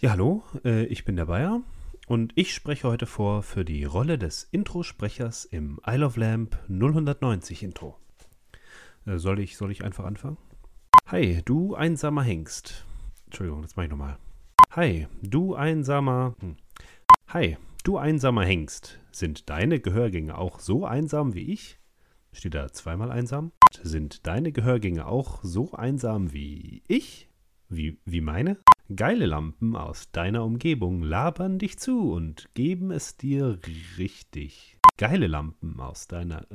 Ja, hallo, äh, ich bin der Bayer und ich spreche heute vor für die Rolle des Introsprechers im Isle of Lamp 090 Intro. Äh, soll, ich, soll ich einfach anfangen? Hi, du einsamer Hengst. Entschuldigung, das mache ich nochmal. Hi, du einsamer. Hm. Hi, du einsamer Hengst. Sind deine Gehörgänge auch so einsam wie ich? Steht da zweimal einsam? Sind deine Gehörgänge auch so einsam wie ich? Wie, wie meine? Geile Lampen aus deiner Umgebung labern dich zu und geben es dir richtig. Geile Lampen aus deiner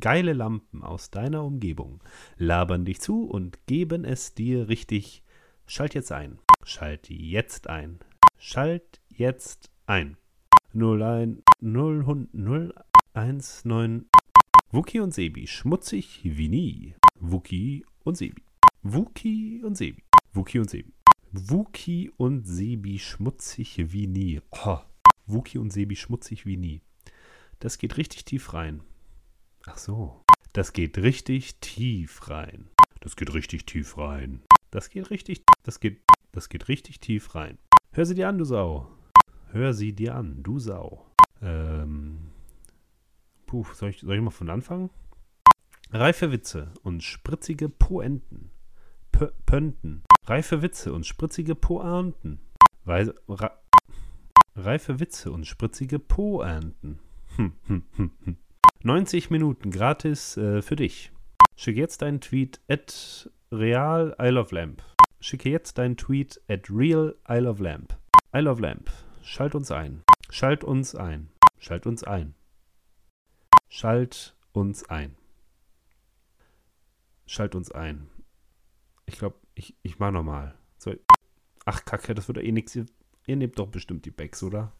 geile Lampen aus deiner Umgebung labern dich zu und geben es dir richtig. Schalt jetzt ein. Schalt jetzt ein. Schalt jetzt ein. 01 0 019 Wookie und Sebi, schmutzig wie nie. Wookie und Sebi. Wookie und Sebi. Wookie und Sebi. Wookie und Sebi, schmutzig wie nie. Oh, Wookie und Sebi, schmutzig wie nie. Das geht richtig tief rein. Ach so. Das geht richtig tief rein. Das geht richtig tief rein. Das geht richtig, das geht, das geht richtig tief rein. Hör sie dir an, du Sau. Hör sie dir an, du Sau. Ähm, Puh, soll ich, soll ich mal von Anfang? Reife Witze und spritzige Poenten. Pö Pönten. Reife Witze und spritzige Poenten. Weise, reife Witze und spritzige Poenten. Hm, hm, hm, hm. 90 Minuten gratis äh, für dich. Schicke jetzt deinen Tweet at real Isle of Lamp. Schicke jetzt deinen Tweet at real Isle of Lamp. Isle of Lamp. Schalt uns ein. Schalt uns ein. Schalt uns ein. Schalt uns ein. Schalt uns ein. Ich glaube, ich, ich mach nochmal. So. Ach, Kacke, das wird doch eh nichts. Ihr, ihr nehmt doch bestimmt die Bags, oder?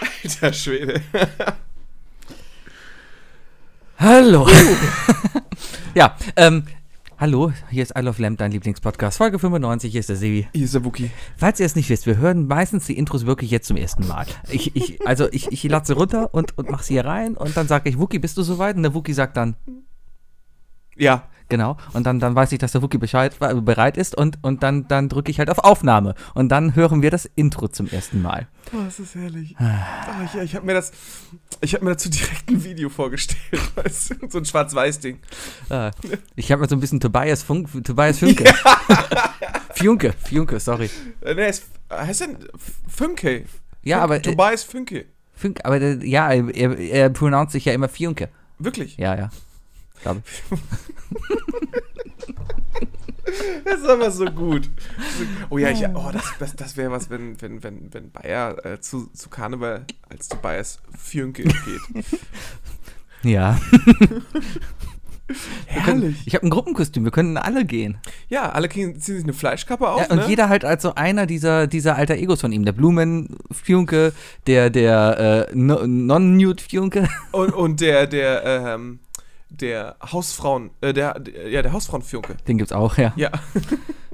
Alter Schwede. Hallo. ja, ähm, hallo, hier ist I Love Lamp, dein Lieblingspodcast. Folge 95, hier ist der Sebi. Hier ist der Wookie. Falls ihr es nicht wisst, wir hören meistens die Intros wirklich jetzt zum ersten Mal. Ich, ich, also ich, ich lade sie runter und, und mach sie hier rein und dann sage ich, Wookie, bist du soweit? Und der Wookie sagt dann, Ja. Genau. Und dann, dann weiß ich, dass der Wookie Bescheid, äh, bereit ist und, und dann, dann drücke ich halt auf Aufnahme. Und dann hören wir das Intro zum ersten Mal. Oh, das ist herrlich. Oh, ich ich habe mir das, ich habe mir dazu direkt ein Video vorgestellt. Weißt du? So ein Schwarz-Weiß-Ding. Äh, ich habe mir so ein bisschen Tobias, Funk, Tobias Funke. Funke, Funke, sorry. Äh, Nee, es heißt denn Fünke. Ja, aber, äh, Tobias Fünke. Funke, aber der, ja, er, er pronounced sich ja immer Funke. Wirklich. Ja, ja. Glaube ich. Das ist aber so gut. Oh ja, ich, oh, das, das, das wäre was, wenn, wenn, wenn, wenn Bayer äh, zu, zu Karneval als Tobias Fünke geht. Ja. Herrlich. Ich habe ein Gruppenkostüm, wir könnten alle gehen. Ja, alle kriegen, ziehen sich eine Fleischkappe auf, Ja, und ne? jeder halt als so einer dieser, dieser alter Egos von ihm. Der Blumen Funke, der, der äh, no- Non-Nude Funke. Und, und der, der, ähm, der Hausfrauen, äh, der, der, ja, der Hausfrauen-Fünke. Den gibt's auch, ja. Ja,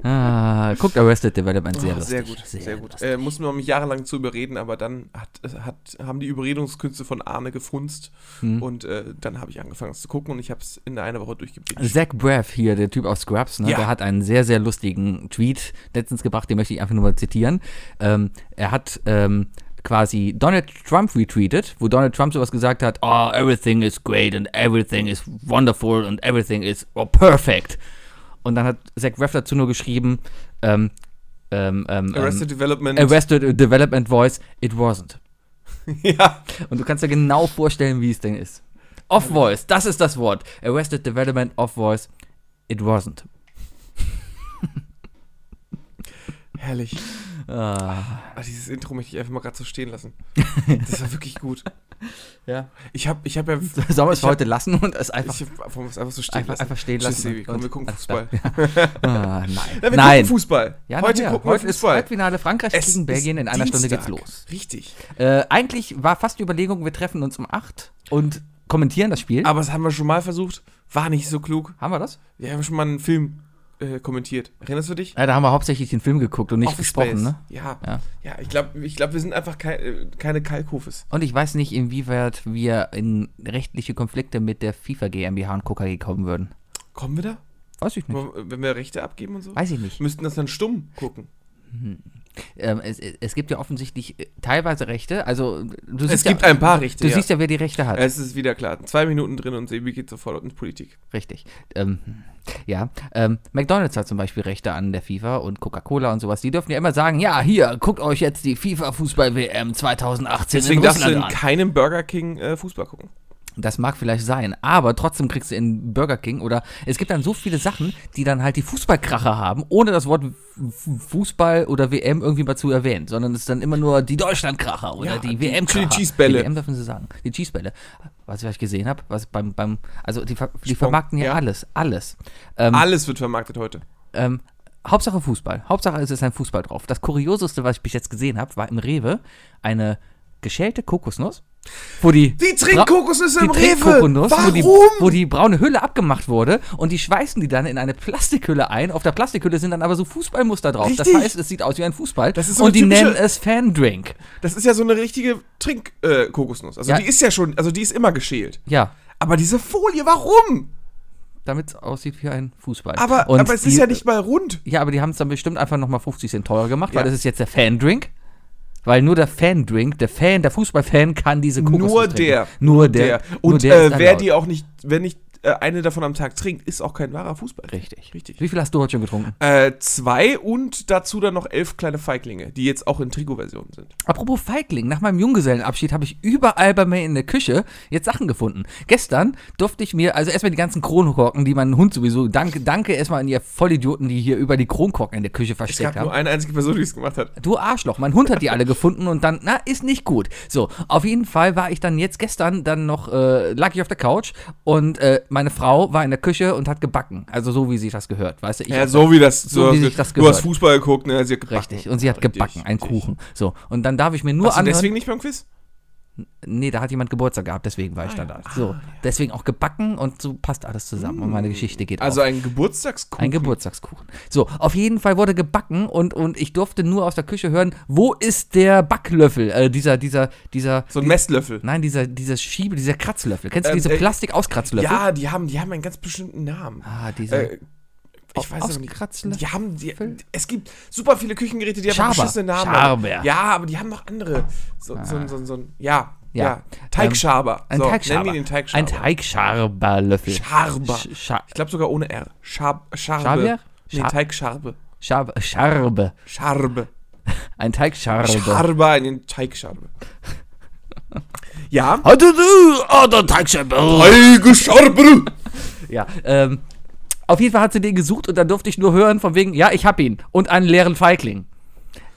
Ah, guckt Arrested Development, sehr oh, lustig. sehr gut, sehr, gut. lustig. Äh, mussten wir mich jahrelang zu überreden, aber dann hat, hat, haben die Überredungskünste von Arne gefunzt Hm. und äh, dann habe ich angefangen, es zu gucken und ich habe es in einer Woche durchgebinged. Zach Braff hier, der Typ aus Scrubs, ne, Ja. der hat einen sehr, sehr lustigen Tweet letztens gebracht, den möchte ich einfach nur mal zitieren. Ähm, er hat ähm, quasi Donald Trump retweetet, wo Donald Trump sowas gesagt hat, oh, everything is great and everything is wonderful and everything is oh, perfect. Und dann hat Zach Braff dazu nur geschrieben, ähm, ähm, ähm, Arrested Development. ähm, Arrested Development Voice, it wasn't. ja, Und du kannst dir genau vorstellen, wie es denn ist. Off Voice, das ist das Wort. Arrested Development Off Voice, it wasn't. Herrlich. Ah, Ah, dieses Intro möchte ich einfach mal gerade so stehen lassen. Das war wirklich gut. ja. Ich habe ich hab ja. Sollen wir es heute lassen und es einfach, Ich hab, es einfach so stehen einfach, lassen? einfach stehen Tschüss, lassen? Sebi, komm, wir gucken Fußball. klar. Ah, nein. Ja, wir nein. gucken Fußball. Ja, heute gucken wir heute ist Fußball. Halbfinale Frankreich Es gegen Belgien. ist In einer Stunde geht's Dienstag. los. Richtig. Äh, eigentlich war fast die Überlegung, wir treffen uns um 8 und kommentieren das Spiel. Aber das haben wir schon mal versucht. War nicht so klug. Haben wir das? Wir haben schon mal einen Film äh, kommentiert. Erinnerst du dich? Ja, da haben wir hauptsächlich den Film geguckt und nicht Office gesprochen, Space. ne? Ja. Ja. Ja, ich glaube, ich glaub, wir sind einfach kei äh, keine Kalkhofes. Und ich weiß nicht, inwieweit wir in rechtliche Konflikte mit der FIFA GmbH und KKG kommen würden. Kommen wir da? Weiß ich nicht. Wenn wir Rechte abgeben und so? Weiß ich nicht. Müssten das dann stumm gucken. Ähm, es, es gibt ja offensichtlich äh, teilweise Rechte. Also du Es siehst gibt ja, ein paar Rechte, Du ja. siehst ja, wer die Rechte hat. Es ist wieder klar. Zwei Minuten drin und Sebi geht sofort in Politik. Richtig. Ähm, ja. Ähm, McDonalds hat zum Beispiel Rechte an der FIFA und Coca-Cola und sowas. Die dürfen ja immer sagen, ja, hier, guckt euch jetzt die FIFA-Fußball-WM 2018 Deswegen in darfst du Russland in keinem Burger King äh, Fußball gucken. Das mag vielleicht sein, aber trotzdem kriegst du in Burger King oder es gibt dann so viele Sachen, die dann halt die Fußballkracher haben, ohne das Wort Fußball oder WM irgendwie mal zu erwähnen, sondern es ist dann immer nur die Deutschlandkracher oder Ja, die, die WM-Kracher. Chili Cheese-Bälle. Die WM dürfen sie sagen. Die Cheesebälle. Was, ich gesehen habe, was beim, beim, also die, die vermarkten ja, ja. alles, alles. Ähm, Alles wird vermarktet heute. ähm, Hauptsache Fußball. Hauptsache es ist ein Fußball drauf. Das Kurioseste, was ich bis jetzt gesehen habe, war im Rewe eine geschälte Kokosnuss, wo die Die trinkt Kokosnüsse die im Rewe. Kokosnuss, Wo die, Warum? wo die braune Hülle abgemacht wurde und die schweißen die dann in eine Plastikhülle ein. Auf der Plastikhülle sind dann aber so Fußballmuster drauf. Das Richtig. heißt, es sieht aus wie ein Fußball. Das ist so und die nennen es Fandrink. Das ist ja so eine richtige Trink-Kokosnuss. also Ja. die ist ja schon, also die ist immer geschält. Ja, Aber diese Folie, warum? damit es aussieht wie ein Fußball. Aber, und aber es die, ist ja nicht mal rund. Ja, aber die haben es dann bestimmt einfach nochmal 50 Cent teurer gemacht, weil Ja. das ist jetzt der Fandrink. Weil nur der Fandrink, der Fan, der Fußballfan kann diese Kokosnuss Nur trinken. der. Nur der. nur Und der ist äh, wer die auch nicht, wenn nicht äh, eine davon am Tag trinkt, ist auch kein wahrer Fußball. Richtig. Richtig. Wie viel hast du heute schon getrunken? Äh, zwei und dazu dann noch elf kleine Feiglinge, die jetzt auch in Trikotversionen sind. Apropos Feigling, nach meinem Junggesellenabschied habe ich überall bei mir in der Küche jetzt Sachen gefunden. Gestern durfte ich mir, also erstmal die ganzen Kronkorken, die mein Hund sowieso, danke, danke erstmal an ihr Vollidioten, die hier über die Kronkorken in der Küche Es versteckt gab nur haben. eine einzige Person, die es gemacht hat. Du Arschloch, mein Hund hat die alle gefunden und dann, na, ist nicht gut. So, auf jeden Fall war ich dann jetzt gestern dann noch, äh, lag ich auf der Couch und äh, meine Frau war in der Küche und hat gebacken. Also so, wie sich das gehört, weißt du? Ich Ja, so wie das. so wie sich das du hast gehört. Fußball geguckt, ne? Sie hat gebacken. Richtig, und sie hat Richtig, gebacken, einen richtig. Kuchen. So, und dann darf ich mir nur Warst du anhören. deswegen nicht beim Quiz? Nee, da hat jemand Geburtstag gehabt, deswegen war ich Ah, dann da. So, deswegen auch gebacken und so passt alles zusammen und meine Geschichte geht Also auf. ein Geburtstagskuchen. Ein Geburtstagskuchen. So, auf jeden Fall wurde gebacken und, und ich durfte nur aus der Küche hören, wo ist der Backlöffel? Äh, dieser, dieser, dieser. So ein Messlöffel. Nein, dieser, dieser Schiebe, dieser Kratzlöffel. Kennst du Ähm, diese äh, Plastikauskratzelöffel? Ja, die haben, die haben einen ganz bestimmten Namen. Ah, diese. Äh, ich weiß. Auskratzlöffel? Die haben, die, es gibt super viele Küchengeräte, die haben Schaber. beschissene Namen. Schaber. Ja, aber die haben noch andere. So, so, so, so, ja, Ja. ja. Teigschaber. ein so, Teigschaber. Nenn ihn den Teigschaber. Ein Teigschaberlöffel. Scharber. Sch- Ich glaube sogar ohne R. Schab, Scharbe. Schabier? Nee, Schar- Teigscharbe. Schab Scharbe. Scharbe. Ein Teigscharbe. Scharbe in den Teigscharbe. ja. Hatte du, oh, der Teigscharbe. Teigscharbe. Ja, ähm, auf jeden Fall hat sie den gesucht und dann durfte ich nur hören von wegen, ja, ich hab ihn und einen leeren Feigling.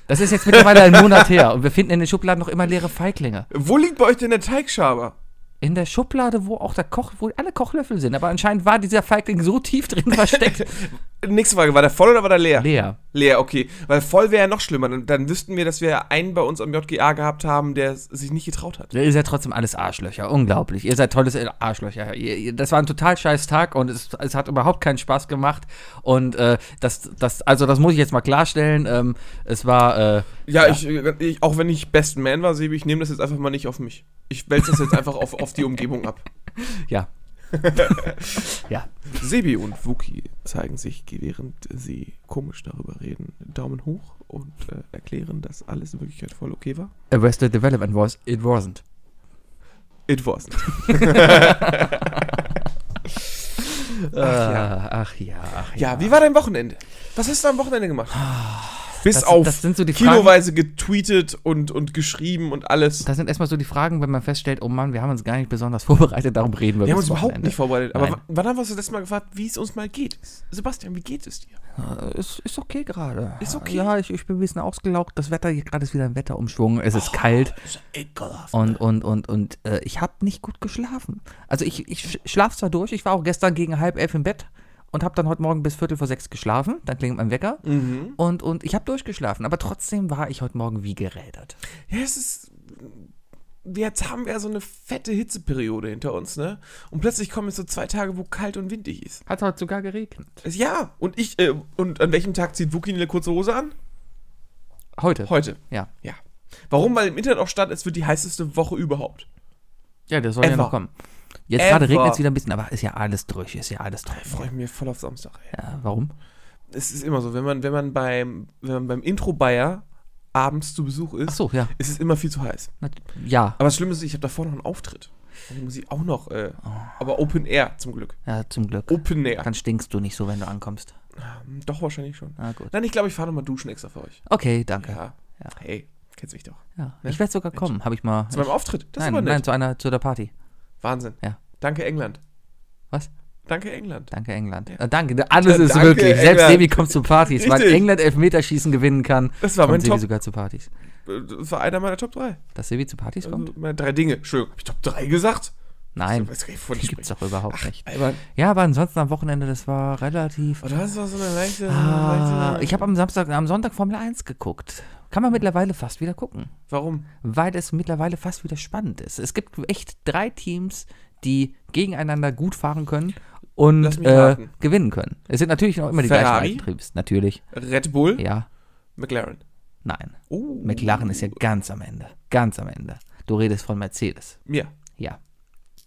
Das ist jetzt mittlerweile ein Monat her und wir finden in den Schubladen noch immer leere Feiglinge. Wo liegt bei euch denn der Teigschaber? In der Schublade, wo auch der Koch, wo alle Kochlöffel sind, aber anscheinend war dieser Feigling so tief drin versteckt. Nächste Frage, war der voll oder war der leer? Leer. Leer, okay. Weil voll wäre ja noch schlimmer. Dann, dann wüssten wir, dass wir einen bei uns am JGA gehabt haben, der sich nicht getraut hat. Ihr seid trotzdem alles Arschlöcher, unglaublich. Ihr seid tolles Arschlöcher. Ihr, ihr, das war ein total scheiß Tag und es, es hat überhaupt keinen Spaß gemacht. Und äh, das, das, also das muss ich jetzt mal klarstellen. Ähm, es war, äh, Ja, Ich, ich, auch wenn ich Best Man war, Sebi, ich nehme das jetzt einfach mal nicht auf mich. Ich wälze das jetzt einfach auf, auf die Umgebung ab. ja. ja. Sebi und Wookie zeigen sich, während sie komisch darüber reden, Daumen hoch und äh, erklären, dass alles in Wirklichkeit voll okay war. Arrested Development was, it wasn't. It wasn't. Ach ja, ach ja, ach Ja, wie war dein Wochenende? Was hast du am Wochenende gemacht? Bis Das- auf das sind so die Fragen- kiloweise getweetet und, und geschrieben und alles. Das sind erstmal so die Fragen, wenn man feststellt, oh Mann, wir haben uns gar nicht besonders vorbereitet, darum reden wir Wir haben uns überhaupt Wochenende. nicht vorbereitet. Aber Nein. w- wann haben wir uns das letzte Mal gefragt, wie es uns mal geht? Sebastian, wie geht es dir? Äh, Ist, ist okay gerade. Ist okay? Ja, ich, ich bin ein bisschen ausgelaugt. Das Wetter, hier gerade ist wieder ein Wetterumschwung. Es ist kalt. ist ekelhaft. Und, und, und, und äh, ich habe nicht gut geschlafen. Also ich, ich sch- schlaf zwar durch, ich war auch gestern gegen halb elf im Bett und habe dann heute Morgen bis Viertel vor sechs geschlafen. Dann klingelt mein Wecker. Mhm. Und, und ich habe durchgeschlafen. Aber trotzdem war ich heute Morgen wie gerädert. Ja, es ist. jetzt haben wir so eine fette Hitzeperiode hinter uns, ne? Und plötzlich kommen jetzt so zwei Tage, wo kalt und windig ist. Hat heute sogar geregnet. Ja, und ich, äh, und an welchem Tag zieht Wookie eine kurze Hose an? Heute. Heute. Ja. Ja. Warum? Weil im Internet auch stand, es wird die heißeste Woche überhaupt. Ja, das soll ja Ever. noch kommen. Jetzt gerade regnet es wieder ein bisschen, aber ist ja alles durch, ist ja alles durch. freue ich mich voll auf Samstag, ey. Ja, warum? Es ist immer so, wenn man, wenn man beim, wenn man beim Intro Bayer abends zu Besuch ist, so, ja. ist es immer viel zu heiß. Na, Ja, Aber das Schlimme ist, ich habe davor noch einen Auftritt. Den muss ich auch noch, äh, Oh. aber Open Air zum Glück. ja, zum Glück. Open Air. Dann stinkst du nicht so, wenn du ankommst. Ähm, Doch, wahrscheinlich schon. Na gut. Nein, ich glaube, ich fahre nochmal duschen extra für euch. Okay, danke. Ja. Ja. Ja. Hey, kennst mich doch. Ich werde sogar kommen, habe ich mal. Zu meinem Auftritt. Das nein, ist aber nein, nett. zu einer, zu der Party. Wahnsinn. Ja. Danke, England. Was? Danke, England. Danke, England. Äh, danke, alles ist Danke, möglich. Selbst England. Sebi kommt zu Partys. Weil. England Elfmeterschießen gewinnen kann, Das war mein kommt Sebi Top. sogar zu Partys. Das war einer meiner Top 3. Dass Sebi zu Partys kommt? Also meine drei Dinge. Entschuldigung, habe ich Top 3 gesagt? Nein, ich gibt's spreche. doch überhaupt nicht. Aber, Ja, aber ansonsten am Wochenende, das war relativ. oh, das war so eine leichte. Ah, leichte ich habe am Samstag, am Sonntag Formel 1 geguckt. Kann man mittlerweile fast wieder gucken. Warum? Weil es mittlerweile fast wieder spannend ist. Es gibt echt drei Teams, die gegeneinander gut fahren können und äh, gewinnen können. Es sind natürlich noch immer die Ferrari? gleichen Antriebs. Natürlich. Red Bull, Ja, McLaren. nein. Oh. McLaren ist ja ganz am Ende. Ganz am Ende. Du redest von Mercedes. Ja. Ja.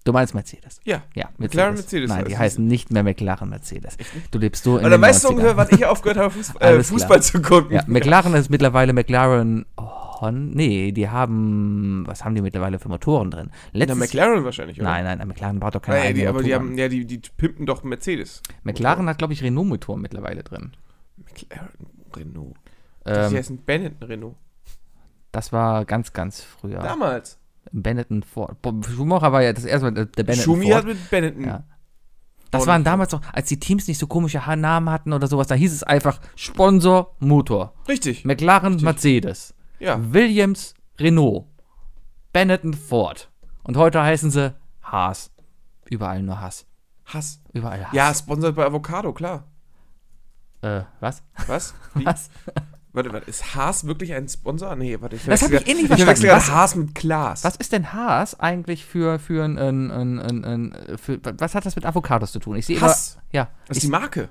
Du meinst Mercedes. Ja. Ja, Mercedes. McLaren, Mercedes Nein, heißt die heißen nicht mehr McLaren Mercedes. Du lebst so in den weißt du 90ern. ungefähr, wann ich aufgehört habe, Fußball, äh, Fußball zu gucken. Ja, McLaren ist mittlerweile McLaren. Hon nee, die haben. Was haben die mittlerweile für Motoren drin? Na, Letztes, McLaren wahrscheinlich, oder? Nein, nein, McLaren baut doch keine Nein, die, eigenen aber die Motoren. haben, ja, die, die pimpen doch Mercedes. McLaren hat, glaube ich, Renault-Motoren mittlerweile drin. McLaren, Renault. die Ähm, heißen Benetton Renault. das war ganz, ganz früher. Damals. Benetton Ford. Schumacher war ja das erste Mal der, Benetton Schumi hat mit Benetton. Ja. Das waren damals noch, als die Teams nicht so komische Namen hatten oder sowas, da hieß es einfach Sponsor Motor. Richtig. McLaren Mercedes. Ja. Williams Renault. Benetton Ford. Und heute heißen sie Haas. Überall nur Haas. Hass. Überall Haas. Ja, sponsert bei Avocado, klar. Äh, was? Was? Wie? Was? Warte, warte, ist Haas wirklich ein Sponsor? Nee, warte, ich Das hab verwechsel ich eh nicht verstanden. grad Was- Haas mit Klaas. Was ist denn Haas eigentlich für, für ein, ein, ein, ein, für, was hat das mit Avocados zu tun? Ich sehe immer, Hass. ja. Das ist Ich, die Marke.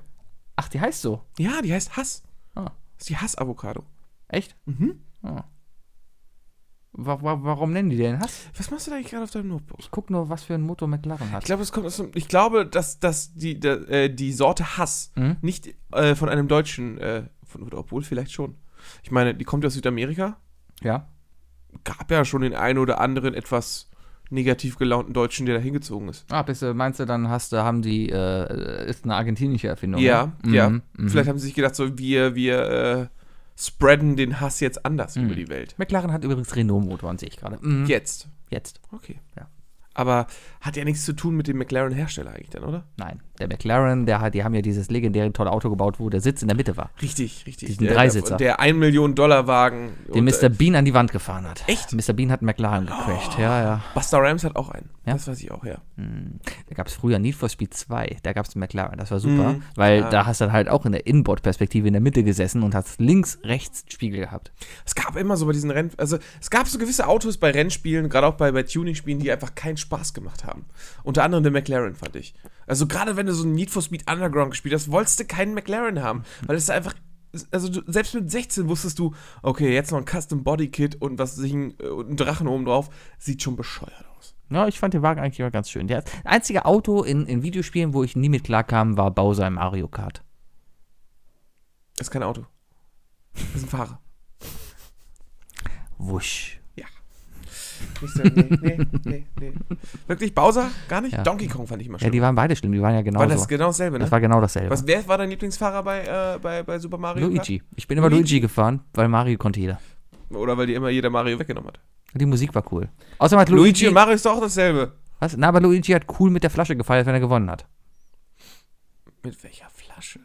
ach, die heißt so. Ja, die heißt Hass. Ah. Das ist die Hass-Avocado. Echt? Mhm. Ah. Wa wa warum nennen die den Hass? Was machst du da eigentlich gerade auf deinem Notebook? Ich guck nur, was für ein Motor McLaren hat. Ich glaube, das kommt aus dem, ich glaube, dass, dass die, der, äh, die Sorte Hass Mhm. nicht äh, von einem Deutschen, äh, von, oder obwohl vielleicht schon. Ich meine, die kommt ja aus Südamerika. Ja. Gab ja schon den einen oder anderen etwas negativ gelaunten Deutschen, der da hingezogen ist. Ah, bist du, meinst du, dann hast du, haben die, äh, ist eine argentinische Erfindung? Ja, ne? ja. Mhm, mhm. Vielleicht haben sie sich gedacht, so wir, wir äh, spreaden den Hass jetzt anders Mhm. über die Welt. McLaren hat übrigens Renault-Motoren, sehe ich gerade. Mhm. Jetzt. Jetzt. Okay. Ja. Aber hat ja nichts zu tun mit dem McLaren-Hersteller eigentlich dann, oder? Nein. Der McLaren, der hat, die haben ja dieses legendäre tolle Auto gebaut, wo der Sitz in der Mitte war. Richtig, richtig. Diesen der, Dreisitzer. Der 1 Million Dollar Wagen. Den Mr. Bean an die Wand gefahren hat. Echt? Mr. Bean hat einen McLaren gecrashed, ja, ja. Buster Rams hat auch einen. Ja? Das weiß ich auch, ja. Hm. Da gab es früher Need for Speed 2, da gab es einen McLaren, das war super, Mhm. weil Ja. da hast du halt auch in der Inboard-Perspektive in der Mitte gesessen und hast links, rechts Spiegel gehabt. Es gab immer so bei diesen Rennen, also es gab so gewisse Autos bei Rennspielen, gerade auch bei, bei Tuning-Spielen, die einfach keinen Spaß gemacht haben. Unter anderem der McLaren, fand ich. Also gerade wenn du so ein Need for Speed Underground gespielt hast, wolltest du keinen McLaren haben, weil es einfach, also du, selbst mit 16 wusstest du, okay, jetzt noch ein Custom Body Kit und was sich ein, äh, ein Drachen oben drauf, sieht schon bescheuert aus. Ja, ich fand den Wagen eigentlich immer ganz schön. Der einzige Auto in, in Videospielen, wo ich nie mit klarkam, war Bowser im Mario Kart. Das ist kein Auto. Das ist ein Fahrer. Wusch. Nicht so, nee, nee, nee, nee. Wirklich, Bowser? Gar nicht? Ja. Donkey Kong fand ich immer Ja, schlimm. die waren beide schlimm, die waren ja genauso. war das genau dasselbe, ne? Das war genau dasselbe. Was, wer war dein Lieblingsfahrer bei, äh, bei, bei Super Mario Kart? Luigi. Ich bin immer Luigi? Luigi gefahren, weil Mario konnte jeder. Oder weil dir immer jeder Mario weggenommen hat? Die Musik war cool. Außerdem hat Luigi, Luigi. und Mario ist doch auch dasselbe. was? Na, aber Luigi hat cool mit der Flasche gefeiert, wenn er gewonnen hat. Mit welcher Flasche?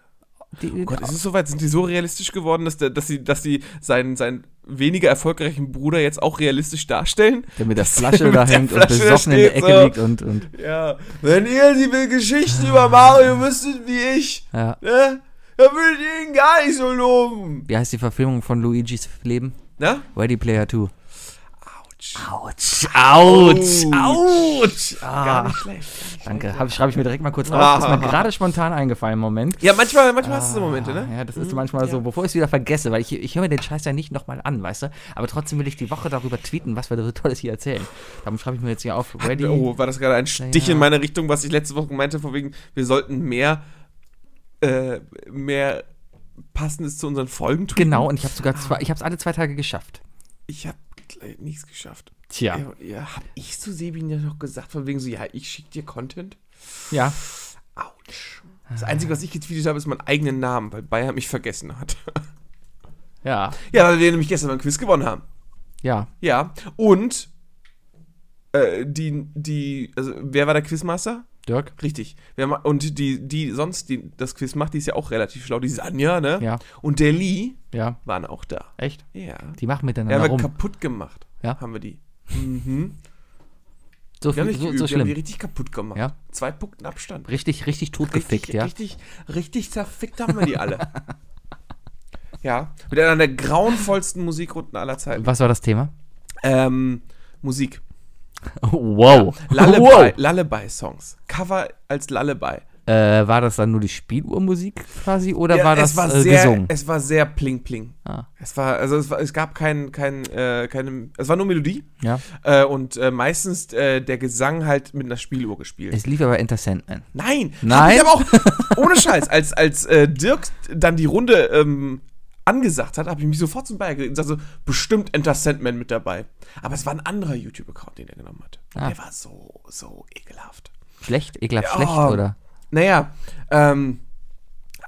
Die, Oh Gott, ist es soweit? Sind die so realistisch geworden, dass, der, dass sie, dass sie seinen, seinen weniger erfolgreichen Bruder jetzt auch realistisch darstellen? der mit der Flasche da der hängt und Flasche besoffen in der Ecke so. liegt und, und Ja. Wenn ihr die Geschichten über Mario wüsstet wie ich, ja. ne? Dann würdet ihr ihn gar nicht so loben. Wie heißt die Verfilmung von Luigis Leben? Na? Ready Player 2. Autsch. Autsch. Autsch. Gar Ah, nicht schlecht. danke. Hab, schreibe ich mir direkt mal kurz auf. Ah. Das ist mir gerade spontan eingefallen im Moment. Ja, manchmal, manchmal hast du so Momente, ne? Ja, das ist manchmal so, bevor ich es wieder vergesse, weil ich, ich höre mir den Scheiß ja nicht nochmal an, weißt du? Aber trotzdem will ich die Woche darüber tweeten, was wir da so Tolles hier erzählen. Darum schreibe ich mir jetzt hier auf, ready. Oh, war das gerade ein Stich Ja. in meine Richtung, was ich letzte Woche meinte, von wegen, wir sollten mehr, äh, mehr Passendes zu unseren Folgen tun? Genau, und ich habe sogar zwei, ich habe es alle zwei Tage geschafft. Ich habe nichts geschafft. Tja, Ja, ja habe ich zu Sebin ja noch gesagt, von wegen so, ja, ich schicke dir Content? ja. Autsch. Das Einzige, was ich getweetet habe, ist meinen eigenen Namen, weil Bayer mich vergessen hat. Ja, ja, weil wir nämlich gestern beim Quiz gewonnen haben. ja. Ja, und äh, die, die, also wer war der Quizmaster? Dirk? Richtig. Und die, die sonst die, das Quiz macht, die ist ja auch relativ schlau. Die ist Anja, ne? Ja, Und der Lee ja. waren auch da. Echt? Ja. Die machen Ja, miteinander haben wir rum. kaputt gemacht. Ja. Haben wir die. Mhm. So, Wir haben viel, so, geübt, so wir haben die schlimm. richtig kaputt gemacht. Ja. Zwei Punkten Abstand. Richtig, richtig totgefickt, richtig, ja. Richtig, richtig zerfickt haben wir die alle. ja. Mit einer der grauenvollsten Musikrunden aller Zeiten. Was war das Thema? Ähm, Musik. Wow. Lullaby, wow. Lullaby-Songs. Cover als Lullaby. Äh, war das dann nur die Spieluhrmusik quasi oder Ja, war das es war äh, sehr, gesungen? Es war sehr pling pling. Ah, Es war, also es, war, es gab kein, kein, äh, keine, es war nur Melodie ja. äh, und äh, meistens äh, der Gesang halt mit einer Spieluhr gespielt. Es lief aber Enter Sandman. Nein, Nein? Ich aber auch, ohne Scheiß, als, als Dirk dann die Runde ähm, angesagt hat, habe ich mich sofort zum Bayer gelegt und sagte so, bestimmt Enter Sandman mit dabei. Aber es war ein anderer YouTube-Account, den er genommen hat. Ah. Der war so, so ekelhaft. Schlecht? Ekelhaft Ja. schlecht, oder? Naja, ähm,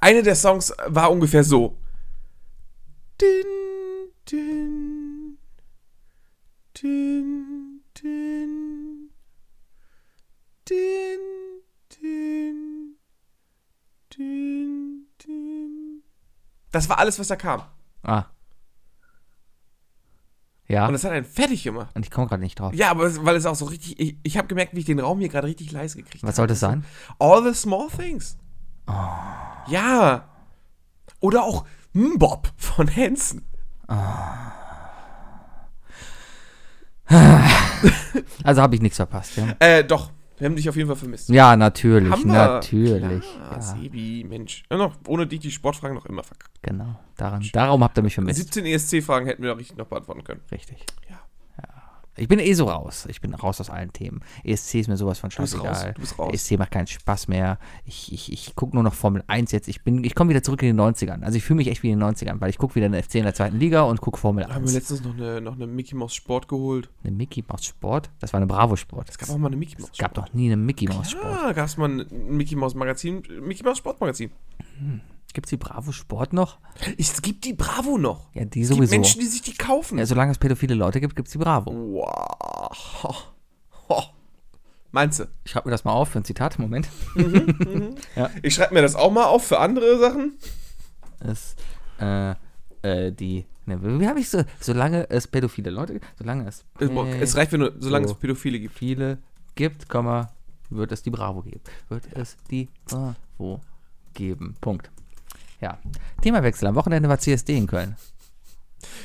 eine der Songs war ungefähr so. Din, din, din, din, din, din, din, din. Das war alles, was da kam. Ah. Ja. Und Und, das hat einen fertig gemacht. ich komme gerade nicht drauf. Ja, aber es, weil es auch so richtig. Ich, ich habe gemerkt, wie ich den Raum hier gerade richtig leise gekriegt habe. Was soll das sein? All the small things. Ja. Oder auch Mbop von Hansen. Also habe ich nichts verpasst, ja. Äh, doch. Wir haben dich auf jeden Fall vermisst. Ja, natürlich, Haben wir. natürlich. Ah, Ja, Sebi, Mensch. Ja, noch, ohne dich die Sportfragen noch immer verkackt. genau. Daran, darum habt ihr mich vermisst. 17 ESC-Fragen hätten wir doch richtig noch beantworten können. Richtig. Ja. Ich bin eh so raus. Ich bin raus aus allen Themen. ESC ist mir sowas von Du bist raus. scheißegal. Du bist raus. ESC macht keinen Spaß mehr. Ich, ich, ich gucke nur noch Formel 1 jetzt. Ich, bin- ich komme wieder zurück in den 90ern. Also ich fühle mich echt wie in den 90ern, weil ich gucke wieder eine FC in der zweiten Liga und gucke Formel Da haben wir 1. letztens noch eine, noch eine Mickey Mouse Sport geholt. Eine Mickey Mouse Sport? Das war eine Bravo Sport. Es gab auch mal eine Mickey Mouse Es gab doch nie eine Mickey Mouse Sport. Ja, gab es mal ein Mickey Mouse Magazin, Mickey Mouse Sportmagazin. Gibt es die Bravo Sport noch? Es gibt die Bravo noch. Ja, die Es gibt sowieso. Menschen, die sich die kaufen. Ja, solange es pädophile Leute gibt, gibt es die Bravo. Wow. Ho. Ho. Meinst du? Ich schreibe mir das mal auf für ein Zitat. Moment. Ich schreibe mir das auch mal auf für andere Sachen. Es, äh, äh, die, ne, wie habe ich so, solange es pädophile Leute gibt, solange es Es, es reicht, wenn du, solange so. es Pädophile gibt. viele gibt, Komma, wird es die Bravo geben. Wird es die Bravo geben. Punkt. Ja. Themawechsel. Am Wochenende war CSD in Köln.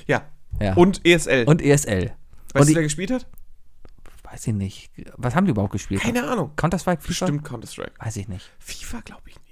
Ja. Ja. Und ESL. Und ESL. weißt und du, die- wer gespielt hat? Weiß ich nicht. Was haben die überhaupt gespielt? Keine Ahnung. Counter-Strike, FIFA? Bestimmt Counter-Strike. Weiß ich nicht. FIFA glaube ich nicht.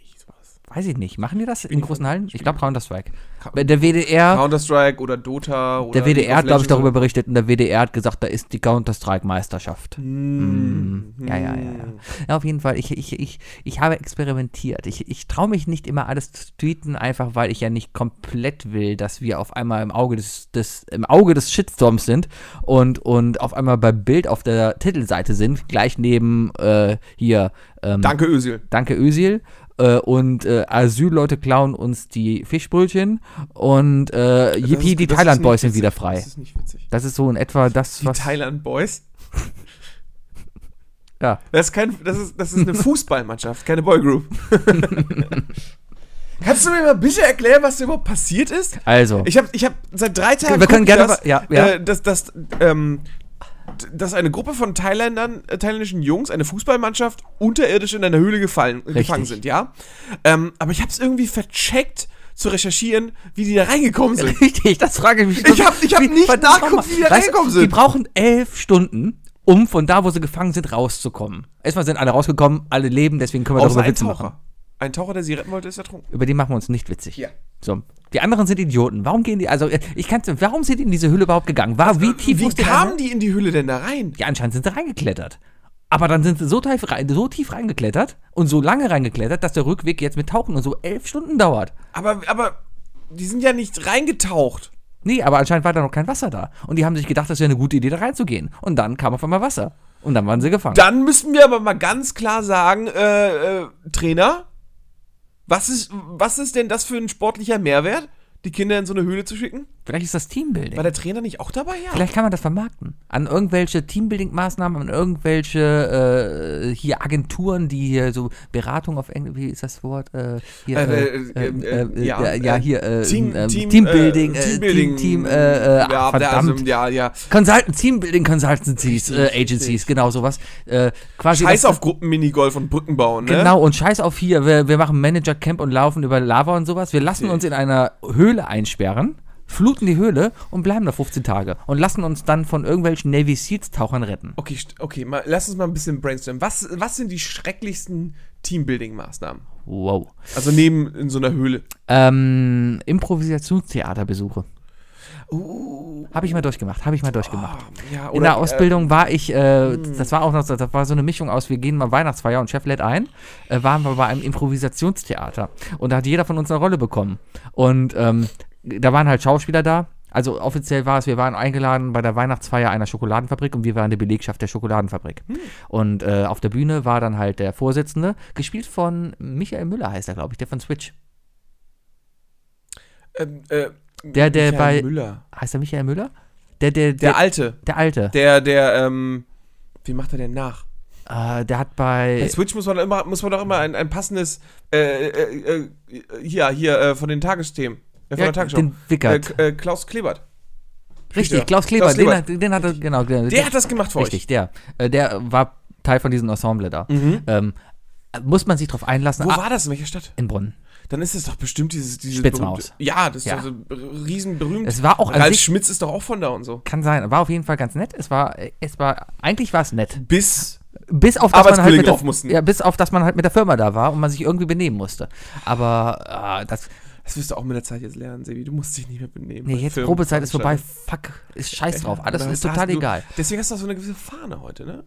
Weiß ich nicht. Machen die das in großen Hallen? ich glaube Counter-Strike. Der WDR, Counter-Strike oder Dota oder der WDR hat, glaube ich, darüber berichtet und der WDR hat gesagt, da ist die Counter-Strike-Meisterschaft. Mm. Ja, ja, ja, ja. Ja, auf jeden Fall. Ich, ich, ich, ich habe experimentiert. Ich, ich traue mich nicht immer alles zu tweeten, einfach weil ich ja nicht komplett will, dass wir auf einmal im Auge des, des, im Auge des Shitstorms sind und, und auf einmal bei Bild auf der Titelseite sind, gleich neben äh, hier ähm, Danke, Özil. Danke Özil. Äh, und äh, Asylleute klauen uns die Fischbrötchen und äh, Das Yippie, ist- die das Thailand Boys sind wieder frei. Das ist nicht witzig. Das ist so in etwa das, Die was. Thailand Boys. Ja. Das ist, kein, das ist, das ist eine Fußballmannschaft, keine Boygroup. Kannst du mir mal bitte erklären, was da überhaupt passiert ist? Also, Ich habe ich hab seit drei Tagen. Wir können gerne das, ja, ja. Äh, dass, dass, ähm, dass eine Gruppe von Thailändern, äh, thailändischen Jungs, eine Fußballmannschaft, unterirdisch in einer Höhle gefallen, gefangen sind, ja. Ähm, aber ich habe es irgendwie vercheckt, zu recherchieren, wie die da reingekommen sind. Richtig, das frage ich mich. Ich hab- ich hab Wie- nicht nachgeguckt, wie die da Weißt reingekommen sind. Die brauchen elf Stunden, um von da, wo sie gefangen sind, rauszukommen. Erstmal sind alle rausgekommen, alle leben, deswegen können wir Außer darüber Witze machen. Ein Taucher, der sie retten wollte, ist ertrunken. Über den machen wir uns nicht witzig. Ja. So. Die anderen sind Idioten. Warum gehen die, also, äh, ich kann warum sind die in diese Hülle überhaupt gegangen? War, wie tief Wie kamen die in die Hülle denn da rein? Ja, anscheinend sind sie reingeklettert. Aber dann sind sie so tief, rein, so tief reingeklettert und so lange reingeklettert, dass der Rückweg jetzt mit Tauchen und so elf Stunden dauert. Aber, aber, die sind ja nicht reingetaucht. Nee, aber anscheinend war da noch kein Wasser da. Und die haben sich gedacht, das wäre eine gute Idee, da reinzugehen. Und dann kam auf einmal Wasser. Und dann waren sie gefangen. Dann müssen wir aber mal ganz klar sagen, äh, äh, Trainer, was ist, was ist denn das für ein sportlicher Mehrwert, die Kinder in so eine Höhle zu schicken? Vielleicht ist das Teambuilding. War der Trainer nicht auch dabei? Ja. Vielleicht kann man das vermarkten. An irgendwelche Teambuilding-Maßnahmen, an irgendwelche äh, hier Agenturen, die hier so Beratung auf Englisch, wie ist das Wort? Äh, hier, Äh, ja, hier Team, Team, Teambuilding, Teambuilding, Team, Team, äh, äh, ja, verdammt. Also, ja, ja. Consultant, Teambuilding Consultancies, äh, Agencies, genau sowas. Quasi Scheiß auf Gruppenminigolf und Brückenbauen, ne? Genau, und scheiß auf hier, wir, wir machen Manager-Camp und laufen über Lava und sowas. Wir lassen uns in einer Höhle einsperren, fluten die Höhle und bleiben da 15 Tage und lassen uns dann von irgendwelchen Navy Seals-Tauchern retten. Okay, okay, mal, lass uns mal ein bisschen brainstormen. Was, was sind die schrecklichsten Teambuilding-Maßnahmen? Wow. Also neben in so einer Höhle. Ähm, Improvisationstheaterbesuche. Uh, Habe ich mal durchgemacht, habe ich mal durchgemacht. ja, In der äh, Ausbildung war ich, äh, das war auch noch, so- das war so eine Mischung aus, wir gehen mal Weihnachtsfeier und Chef lädt ein, äh, waren wir bei einem Improvisationstheater und da hat jeder von uns eine Rolle bekommen. Und ähm, da waren halt Schauspieler da. Also offiziell war es, wir waren eingeladen bei der Weihnachtsfeier einer Schokoladenfabrik und wir waren die Belegschaft der Schokoladenfabrik. Und äh, auf der Bühne war dann halt der Vorsitzende, gespielt von Michael Müller heißt er, glaube ich, der von Switch. ähm, äh, Der, der Michael bei, Müller. heißt er Michael Müller? Der, der, Der der, Alte. der Alte. Der, der, ähm, wie macht er denn nach? Äh, der hat bei, Bei Switch muss man, immer, muss man doch immer ein, ein passendes, äh, äh, äh, hier, hier, äh, von den Tagesthemen. Äh, von ja, der Tagesschau. den Äh, Wickert. K- äh, Klaus Klebert. Richtig, Ja. Klaus Kleber, Klaus den, Klebert. hat, den hat er, genau. Der, Der hat das gemacht für Richtig, der. Äh, der war Teil von diesem Ensemble da. Mhm. Ähm, muss man sich drauf einlassen? Wo Ah, war das? In welcher Stadt? in Brunnen. Dann ist es doch bestimmt dieses, dieses Spitzmaus. Ja, das ist Ja. so riesen berühmt. Es war auch Ralf sich, Schmitz ist doch auch von da und so. kann sein, war auf jeden Fall ganz nett. Es war, es war, eigentlich war es nett. Bis Bis auf, dass man halt mit der. Ja, bis auf, dass man halt mit der Firma da war und man sich irgendwie benehmen musste. Aber, äh, das, Das wirst du auch mit der Zeit jetzt lernen, Sebi. Du musst dich nicht mehr benehmen. nee, jetzt Probezeit ist vorbei. Fuck, ist scheiß drauf. Alles ist total du- egal. Deswegen hast du auch so eine gewisse Fahne heute, ne?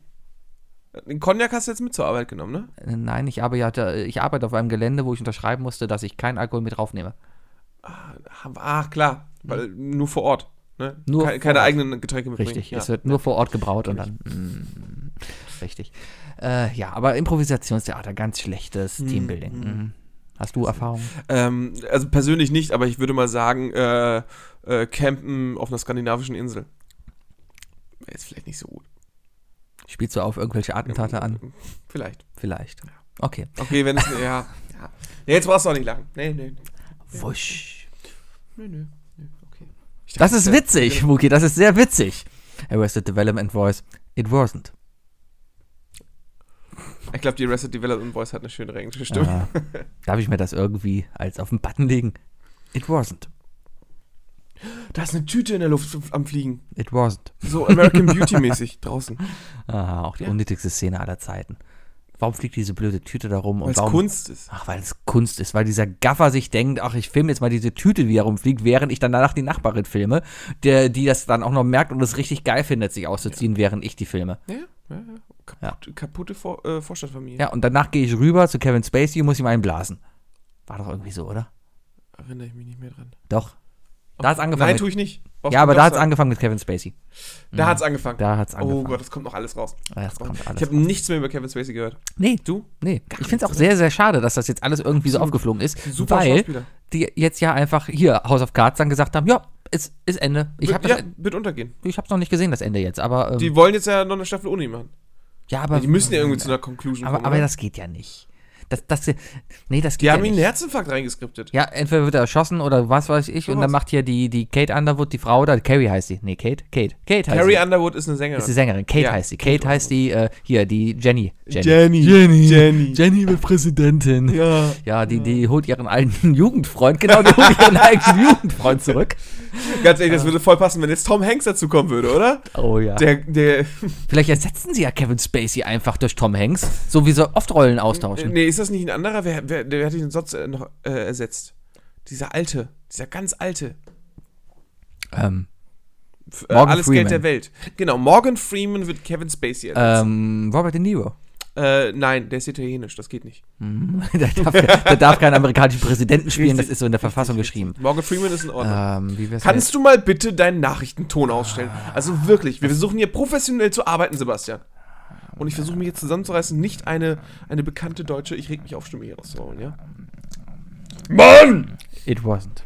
Den Cognac hast du jetzt mit zur Arbeit genommen, ne? Äh, Nein, ich arbeite, ich arbeite auf einem Gelände, wo ich unterschreiben musste, dass ich keinen Alkohol mit draufnehme. Ach, klar. Weil nur vor Ort. Ne? Nur keine, keine eigenen Getränke mitbringen. Richtig, Ja. es wird nur vor Ort gebraut und dann. Mm, richtig. Äh, ja, aber Improvisationstheater, ganz schlechtes Teambuilding. Mhm. Hast du Erfahrung? Ähm, also persönlich nicht, aber ich würde mal sagen, äh, äh, campen auf einer skandinavischen Insel. Jetzt vielleicht nicht so gut. Spielst du auf irgendwelche Attentate an? Vielleicht. Vielleicht. Okay. Okay, wenn es. ja, ja. ja. Jetzt brauchst du auch nicht lachen. Nee, nee. Wusch. Nö, nö. Okay. Das ist witzig, Muki, das ist sehr witzig. Arrested Development Voice. It wasn't. Ich glaube, die Arrested Development Voice hat eine schöne englische Stimme. Äh, darf ich mir das irgendwie als auf den Button legen? It wasn't. Da ist eine Tüte in der Luft am Fliegen. It wasn't. So American Beauty mäßig draußen. Ah, auch die Ja. unnötigste Szene aller Zeiten. Warum fliegt diese blöde Tüte da rum? Weil es Kunst ist. Ach, weil es Kunst ist, weil dieser Gaffer sich denkt, ach, ich filme jetzt mal diese Tüte, wie er rumfliegt, während ich dann danach die Nachbarin filme, der, die das dann auch noch merkt und es richtig geil findet, sich auszuziehen, während ich die filme. Ja, ja, ja. Kaputt, Kaputte Vor, äh, Vorstadtfamilie. Ja, und danach gehe ich rüber zu Kevin Spacey und muss ihm einen blasen. War doch irgendwie so, oder? Erinnere ich mich nicht mehr dran. Doch. Da hat's angefangen. Nein, mit, tue ich nicht. Brauchst ja, aber da hat's sagen? angefangen mit Kevin Spacey. Da hat's angefangen. Da hat's oh angefangen. Gott, das kommt noch alles raus. das kommt alles ich habe nichts mehr über Kevin Spacey gehört. Nee, Du? nee. Ich finde es auch sehr, sehr schade, dass das jetzt alles irgendwie so aufgeflogen ist, Super weil die jetzt ja einfach hier House of Cards dann gesagt haben, ja, ist, ist Ende. Ich Wird- habe ja, das, wird untergehen. ich hab's noch nicht gesehen, das Ende jetzt, aber ähm, Die wollen jetzt ja noch eine Staffel ohne ihn machen. Ja, aber die müssen ja irgendwie zu einer Conclusion Aber, kommen. aber oder? das geht ja nicht. Das, das, nee, das geht Die ja haben ihm nicht. einen Herzinfarkt reingeskriptet. Ja, entweder wird er erschossen oder was weiß ich. Und dann macht hier die, die Kate Underwood, die Frau da, Carrie heißt sie. Nee, Kate? Kate. Kate heißt Carrie sie. Underwood ist eine Sängerin. ist die Sängerin. Kate Ja, heißt sie. Kate heißt die, äh, hier, die Jenny. Jenny. Jenny. Jenny. Jenny wird Präsidentin. Ja. Ja, die, die holt ihren alten Jugendfreund, genau, die holt ihren eigenen Jugendfreund zurück. Ganz ehrlich, das würde voll passen, wenn jetzt Tom Hanks dazu kommen würde, oder? Oh ja. Der, der, Vielleicht ersetzen sie ja Kevin Spacey einfach durch Tom Hanks, so wie sie oft Rollen austauschen. nee, ist das nicht ein anderer? Wer, wer, wer hat ihn denn sonst äh, noch äh, ersetzt? Dieser alte, dieser ganz alte. Ähm, F- Äh, Morgan alles Freeman. Geld der Welt. Genau, Morgan Freeman wird Kevin Spacey ersetzen. ähm, Robert De Niro. Äh, nein, der ist italienisch, das geht nicht. Hm. der, darf, der darf keinen amerikanischen Präsidenten spielen, das ist so in der Verfassung geschrieben. Morgan Freeman ist in Ordnung. Ähm, Kannst du mal bitte deinen Nachrichtenton ausstellen? Also wirklich, wir versuchen hier professionell zu arbeiten, Sebastian. Und ich versuche mich jetzt zusammenzureißen, nicht eine, eine bekannte deutsche Ich reg mich auf Stimme hier rauszuholen, ja? Mann! It wasn't.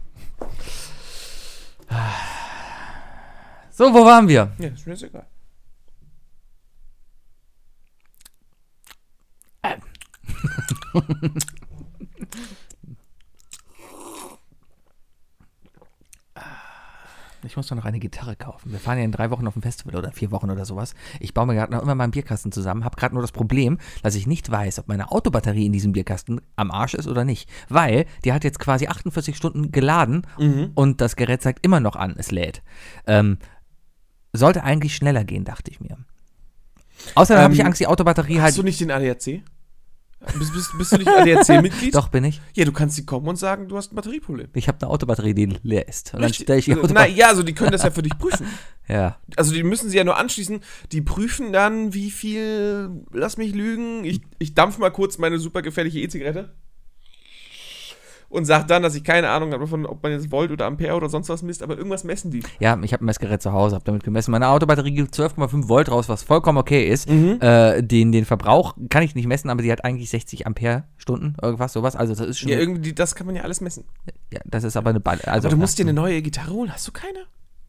So, wo waren wir? Ja, ist mir jetzt egal. Ich muss doch noch eine Gitarre kaufen. Wir fahren ja in drei Wochen auf ein Festival oder vier Wochen oder sowas. Ich baue mir gerade noch immer meinen Bierkasten zusammen, habe gerade nur das Problem, dass ich nicht weiß, ob meine Autobatterie in diesem Bierkasten am Arsch ist oder nicht. Weil die hat jetzt quasi 48 Stunden geladen und das Gerät zeigt immer noch an, es lädt. Ähm, sollte eigentlich schneller gehen, dachte ich mir. Außerdem habe ich Ähm, Angst, die Autobatterie Hast halt. du nicht den ADAC? Bist, bist, bist du nicht ADAC-Mitglied? Doch, bin ich. Ja, du kannst sie kommen und sagen, du hast ein Batterieproblem. Ich habe eine Autobatterie, die leer ist. Und dann stelle ich die Na ja, also die können das ja für dich prüfen. Ja. Also die müssen sie ja nur anschließen. Die prüfen dann, wie viel, lass mich lügen, ich, ich dampf mal kurz meine super gefährliche E-Zigarette und sag dann, dass ich keine Ahnung habe davon, ob man jetzt Volt oder Ampere oder sonst was misst, aber irgendwas messen die. Ja, ich habe ein Messgerät zu Hause, habe damit gemessen. Meine Autobatterie gibt 12,5 Volt raus, was vollkommen okay ist. Mhm. Äh, den, den Verbrauch kann ich nicht messen, aber die hat eigentlich 60 Ampere-Stunden, irgendwas, sowas. Also das ist schon. Ja, Ja, irgendwie, das kann man ja alles messen. das ist aber eine. Ba- Also, aber du musst dir eine neue Gitarre holen, hast du keine?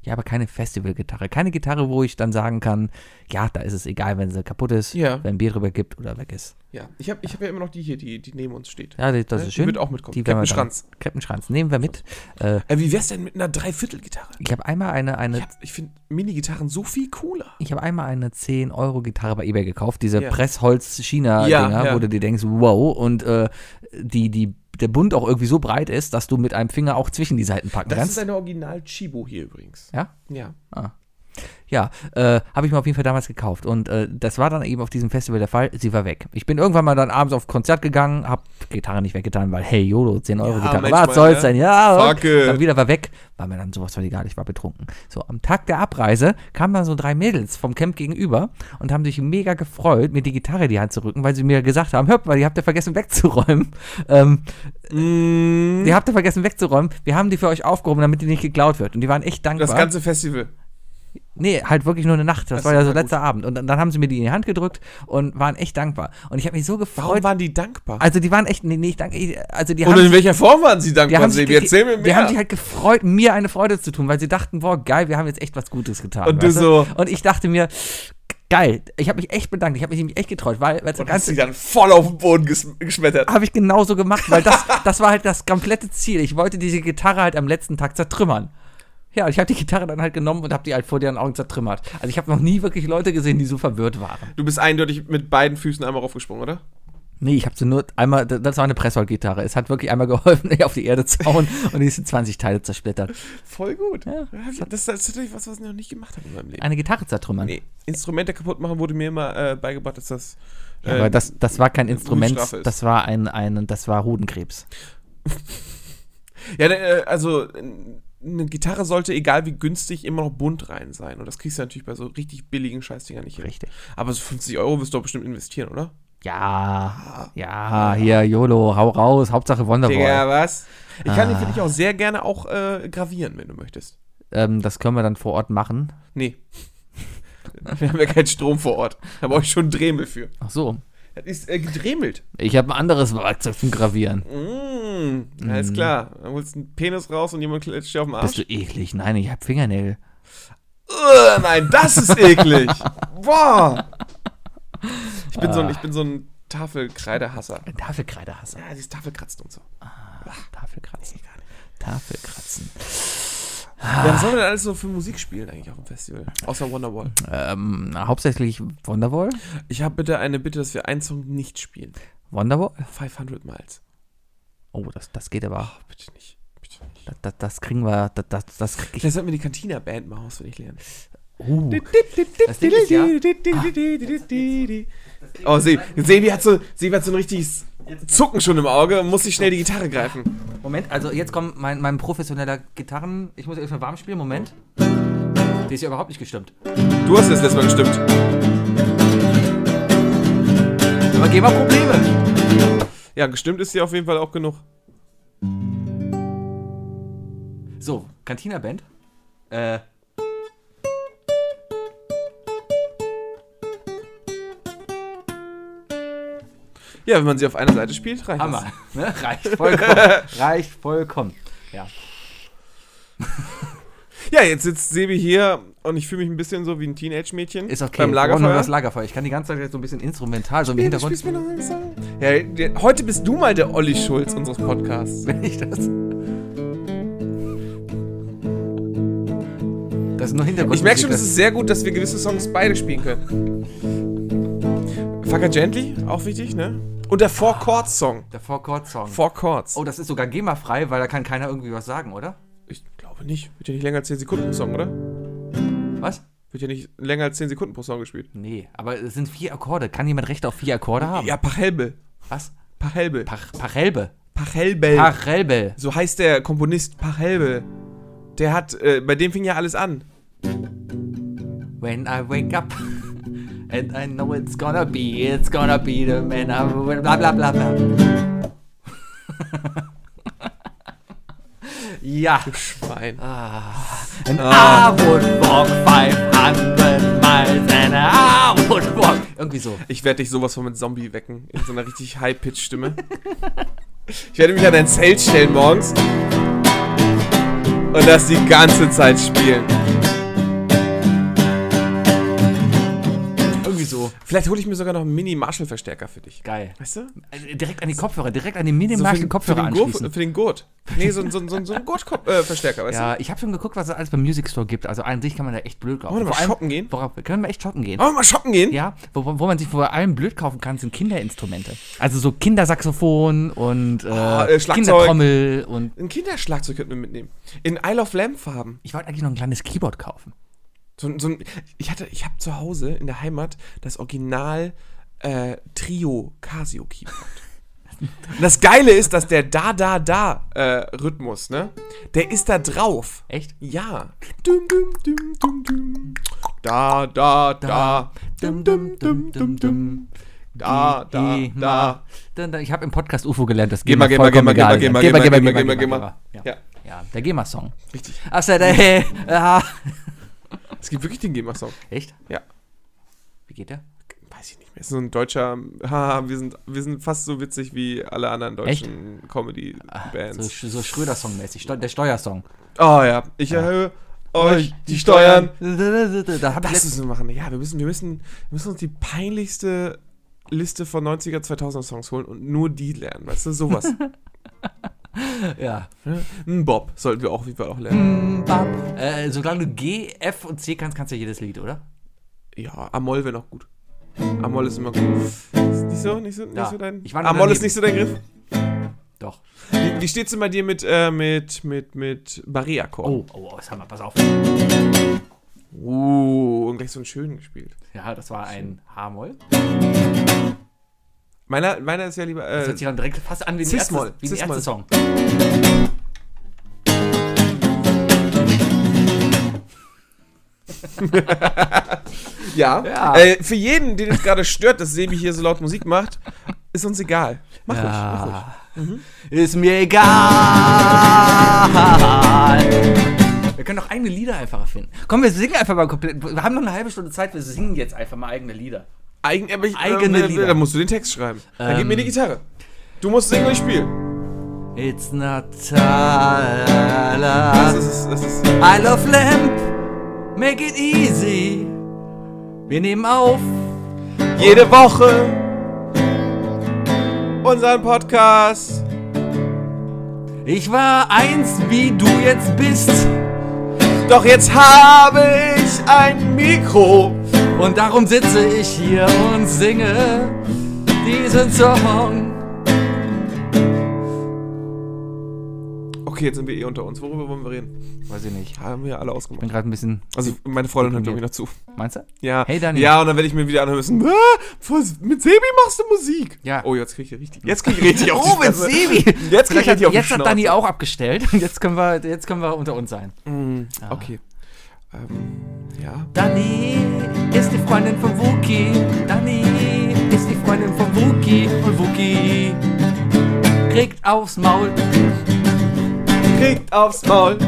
Ja, aber keine Festivalgitarre. Keine Gitarre, wo ich dann sagen kann, ja, da ist es egal, wenn sie kaputt ist, Ja. wenn Bier drüber gibt oder weg ist. Ja, ich habe ich hab ja immer noch die hier, die, die neben uns steht. Ja, das, Ja, ist die schön. wird auch mitkommen. Die Captain Schranz. Captain Schranz. Nehmen wir mit. Äh, Äh, wie wär's denn mit einer Dreiviertelgitarre? ich habe einmal eine, eine Ich, hab- ich finde Mini-Gitarren so viel cooler. Ich habe einmal eine 10-Euro-Gitarre bei eBay gekauft, diese Ja. Pressholz-China-Dinger, Ja, ja. wo du dir denkst, wow, und äh, die, die, der Bund auch irgendwie so breit ist, dass du mit einem Finger auch zwischen die Seiten packen Das kannst. ist eine Original Chibo hier übrigens. ja? Ja. Ja, äh, habe ich mir auf jeden Fall damals gekauft. Und äh, das war dann eben auf diesem Festival der Fall. Sie war weg. Ich bin irgendwann mal dann abends auf Konzert gegangen, hab Gitarre nicht weggetan, weil, hey, YOLO, 10 Euro Ja, Gitarre, was soll's ne? denn? Ja, und Fuck it. dann wieder war weg. War mir dann sowas von egal, ich war betrunken. So, am Tag der Abreise kamen dann so drei Mädels vom Camp gegenüber und haben sich mega gefreut, mir die Gitarre in die Hand zu rücken, weil sie mir gesagt haben, hört mal, die habt ihr vergessen wegzuräumen. Ähm, Mm, die habt ihr vergessen wegzuräumen. Wir haben die für euch aufgehoben, damit die nicht geklaut wird. Und die waren echt dankbar. das ganze Festival. Nee, halt wirklich nur eine Nacht. Das, Das war ja so letzter Abend. Und dann, dann haben sie mir die in die Hand gedrückt und waren echt dankbar. Und ich habe mich so gefreut. Warum waren die dankbar? also die waren echt, nee, nee, ich danke, also die Und haben, in welcher Form waren sie die dankbar, haben, sich, die, Erzähl mir die mehr. haben sich halt gefreut, mir eine Freude zu tun, weil sie dachten, boah, geil, wir haben jetzt echt was Gutes getan. Und du so- Und ich dachte mir, geil, ich habe mich echt bedankt, ich habe mich nämlich echt getreut, weil, weil und hast sie dann voll auf den Boden ges geschmettert. habe ich genauso gemacht, weil das, das war halt das komplette Ziel. Ich wollte diese Gitarre halt am letzten Tag zertrümmern. Ja, ich habe die Gitarre dann halt genommen und habe die halt vor deren Augen zertrümmert. Also ich habe noch nie wirklich Leute gesehen, die so verwirrt waren. Du bist eindeutig mit beiden Füßen einmal raufgesprungen, oder? Nee, ich habe sie nur einmal, das war eine Pressholz-Gitarre. Es hat wirklich einmal geholfen, die auf die Erde zu hauen und die in 20 Teile zersplittert. Voll gut. Ja, das, das ist tatsächlich was, was ich noch nicht gemacht habe in meinem Leben. Eine Gitarre zertrümmern. Nee, Instrumente kaputt machen wurde mir immer äh, beigebracht, dass das. Ja, äh, aber das, das war kein Instrument, das war ein, ein, das war Hodenkrebs. Ja, äh, also eine Gitarre sollte, egal wie günstig, immer noch bunt rein sein. Und das kriegst du natürlich bei so richtig billigen Scheißdingern nicht hin. Richtig. Aber so 50 Euro wirst du doch bestimmt investieren, oder? Ja, ja, hier, YOLO, hau raus, Hauptsache Wonderwall. Digga, was? Ich kann Ah. für dich auch sehr gerne auch äh, gravieren, wenn du möchtest. Ähm, das können wir dann vor Ort machen. Nee. Wir haben ja keinen Strom vor Ort. Da brauche ich schon einen Dremel für. Ach so. Das ist äh, gedremelt. Ich habe ein anderes Werkzeug zum Gravieren. Mm, alles klar. Dann holst du einen Penis raus und jemand klatscht dir auf den Bist Arsch. du eklig? Nein, ich habe Fingernägel. Ugh, nein, das ist eklig. Boah. Ich bin, so ein, ich bin so ein Tafelkreidehasser. Ein Tafelkreidehasser. Ja, dieses Tafelkratzen und so. Tafelkratzen. Tafelkratzen. Ja, was soll man denn alles so für Musik spielen eigentlich auf dem Festival? Außer Wonderwall. Ähm, hauptsächlich Wonderwall. Ich habe bitte eine Bitte, dass wir einen Song nicht spielen. Wonderwall? 500 Miles. Oh, das, das geht aber. Oh, bitte nicht. Bitte nicht. Das, das, das kriegen wir. Das, das, das krieg ich. Vielleicht sollten wir die Cantina-Band mal auswendig lernen. Uh, das Ding ist ja. Oh, Se Sebi hat so, Sebi hat so ein richtiges Zucken schon im Auge und muss sich schnell die Gitarre greifen. Moment, also jetzt kommt mein, mein professioneller Gitarren. Ich muss erstmal warm spielen. Moment. Die ist ja überhaupt nicht gestimmt. Du hast das letzte Mal gestimmt. Aber gehen wir Probleme. Ja, gestimmt ist sie auf jeden Fall auch genug. So, Cantina Band. Äh. Ja, wenn man sie auf einer Seite spielt, reicht Hammer. Ne? Reicht vollkommen. Reicht vollkommen. Ja. das. Ja, jetzt sitzt Sebi hier und ich fühle mich ein bisschen so wie ein Teenage-Mädchen. Ist okay. Beim Lagerfeuer. Das Lagerfeuer. Ich kann die ganze Zeit jetzt so ein bisschen instrumental, so im Hintergrund. mir noch einen. Ja, heute bist du mal der Olli Schulz unseres Podcasts. Wenn ich das. Das ist nur Hintergrund. Ich merke schon, es ist sehr gut, dass wir gewisse Songs beide spielen können. Fucker Gently, auch wichtig, ne? Und der Four Chords Song. der Four Chord Song. Four Chords. Oh, das ist sogar GEMA-frei, weil da kann keiner irgendwie was sagen, oder? Ich glaube nicht. Wird ja nicht länger als 10 Sekunden pro Song, oder? Was? Wird ja nicht länger als 10 Sekunden pro Song gespielt. Nee, aber es sind vier Akkorde. Kann jemand Recht auf vier Akkorde haben? Ja, Pachelbel. Was? Pachelbel. Pach, Pachelbe. Pachelbel. Pachelbe. So heißt der Komponist Pachelbel. Der hat, äh, bei dem fing ja alles an. When I wake up and I know it's gonna be, it's gonna be the man I bla bla bla bla. ja. Schwein. And I would walk 500 miles and I would walk. Irgendwie so. Ich werde dich sowas von mit Zombie wecken. In so einer richtig High-Pitch-Stimme. Ich werde mich an dein Zelt stellen morgens. Und das die ganze Zeit spielen. So. Vielleicht hole ich mir sogar noch einen Mini-Marshall-Verstärker für dich. Geil. Weißt du? Also direkt an die Kopfhörer, direkt an den So minimalsten für, den für den Gurt. Nee, so, ein- so, so, so ein Gurt-Verstärker, weißt Ja, ich habe schon geguckt, was es alles beim Music Store gibt. Also an sich kann man da echt blöd kaufen. Wollen wir mal allem- shoppen gehen? Worauf, können wir echt shoppen gehen? du? Wollen wir mal shoppen gehen? Ja, wo, wo wo man sich vor allem blöd kaufen kann, sind Kinderinstrumente. Also so Kindersaxophon und äh, äh, Schlagzeug. Kindertrommel und Ein Kinderschlagzeug könnten wir mitnehmen. In Isle of Lamp Farben. ich wollte eigentlich noch ein kleines Keyboard kaufen. So, ein- so ein, ich hatte, ich habe zu Hause in der Heimat das Original äh, Trio Casio Keyboard. Und das Geile ist, dass der da da da äh, Rhythmus, ne, der ist da drauf. Echt? Ja. Dum, dum, dum, dum, dum. Da da da. Dum, dum, dum, dum, dum. Da da da. dann, ich habe im Podcast UFO gelernt, das mal, geh mal, geh mal, geh mal, geh mal. Ja. Der GEMA-Song. richtig. Achso, der, äh. Es gibt wirklich den GEMA-Song. Echt? Ja. Wie geht der? Weiß ich nicht mehr. Ist so ein deutscher, haha, wir sind, wir sind fast so witzig wie alle anderen deutschen So, Comedy-Bands. Sch- so Schröder-Song-mäßig, Steu- der Steuersong. Oh ja, ich erhöhe euch die Steuern. Da hab ich Das müssen wir machen. Ja, wir müssen, wir müssen, wir müssen uns die peinlichste Liste von 90er, 2000er Songs holen und nur die lernen. Weißt du, sowas. ja. Ein Bob sollten wir auch auf jeden Fall auch lernen. Bam. Äh, solange du G, F und C kannst, kannst du ja jedes Lied, oder? Ja, Amol wäre noch gut. Amol ist immer gut. Ist nicht so, nicht so, nicht Ja, so dein. ich war Amol ist nicht so dein Griff. Doch. Wie, wie steht's denn bei dir mit, äh, mit, mit, mit Barré-Akkord? Oh, oh, oh, sag mal, pass auf. Uh, und gleich so einen schönen gespielt. Ja, das war ein H-Moll. Meiner, meiner ist ja lieber. Das Äh, hört sich dann direkt fast an wie der erste, wie Cis-Moll. Song. ja. Ja. Äh, für jeden, den es gerade stört, dass Sebi hier so laut Musik macht, ist uns egal. Mach ruhig, mach ruhig. Ja. Ist mir egal. Wir können doch eigene Lieder einfach erfinden. Komm, wir singen einfach mal komplett. Wir haben noch eine halbe Stunde Zeit, wir singen jetzt einfach mal eigene Lieder. Eigen, aber ich, Eigene äh, Lieder. Da musst du den Text schreiben. Dann Ähm. gib mir die Gitarre. Du musst singen und ich spiele. It's not Das ist, das ist. I love Lamp. Make it easy. Wir nehmen auf. Jede Woche. unseren Podcast. Ich war eins, wie du jetzt bist. Doch jetzt habe ich ein Mikro. Und darum sitze ich hier und singe diesen Song. Okay, jetzt sind wir eh unter uns. Worüber wollen wir reden? Weiß ich nicht. Haben wir alle Ich ausgemacht. bin gerade ein bisschen. Also meine Freundin hört glaube ich noch zu. Meinst du? Ja. Hey, Dani. Ja, und dann werde ich mir wieder anhören müssen. Ah, mit Sebi machst du Musik. Ja. Oh, jetzt krieg ich richtig. Jetzt krieg ich richtig auf die Oh, mit. Sebi! Jetzt krieg ich richtig auf jetzt hat Dani auch abgestellt. Und jetzt können wir, jetzt können wir unter uns sein. Mm, Okay. Ähm, ja. Dani ist die Freundin von Wookie. Dani ist die Freundin von Wookie. Und Wookie kriegt aufs Maul. Kriegt aufs Maul.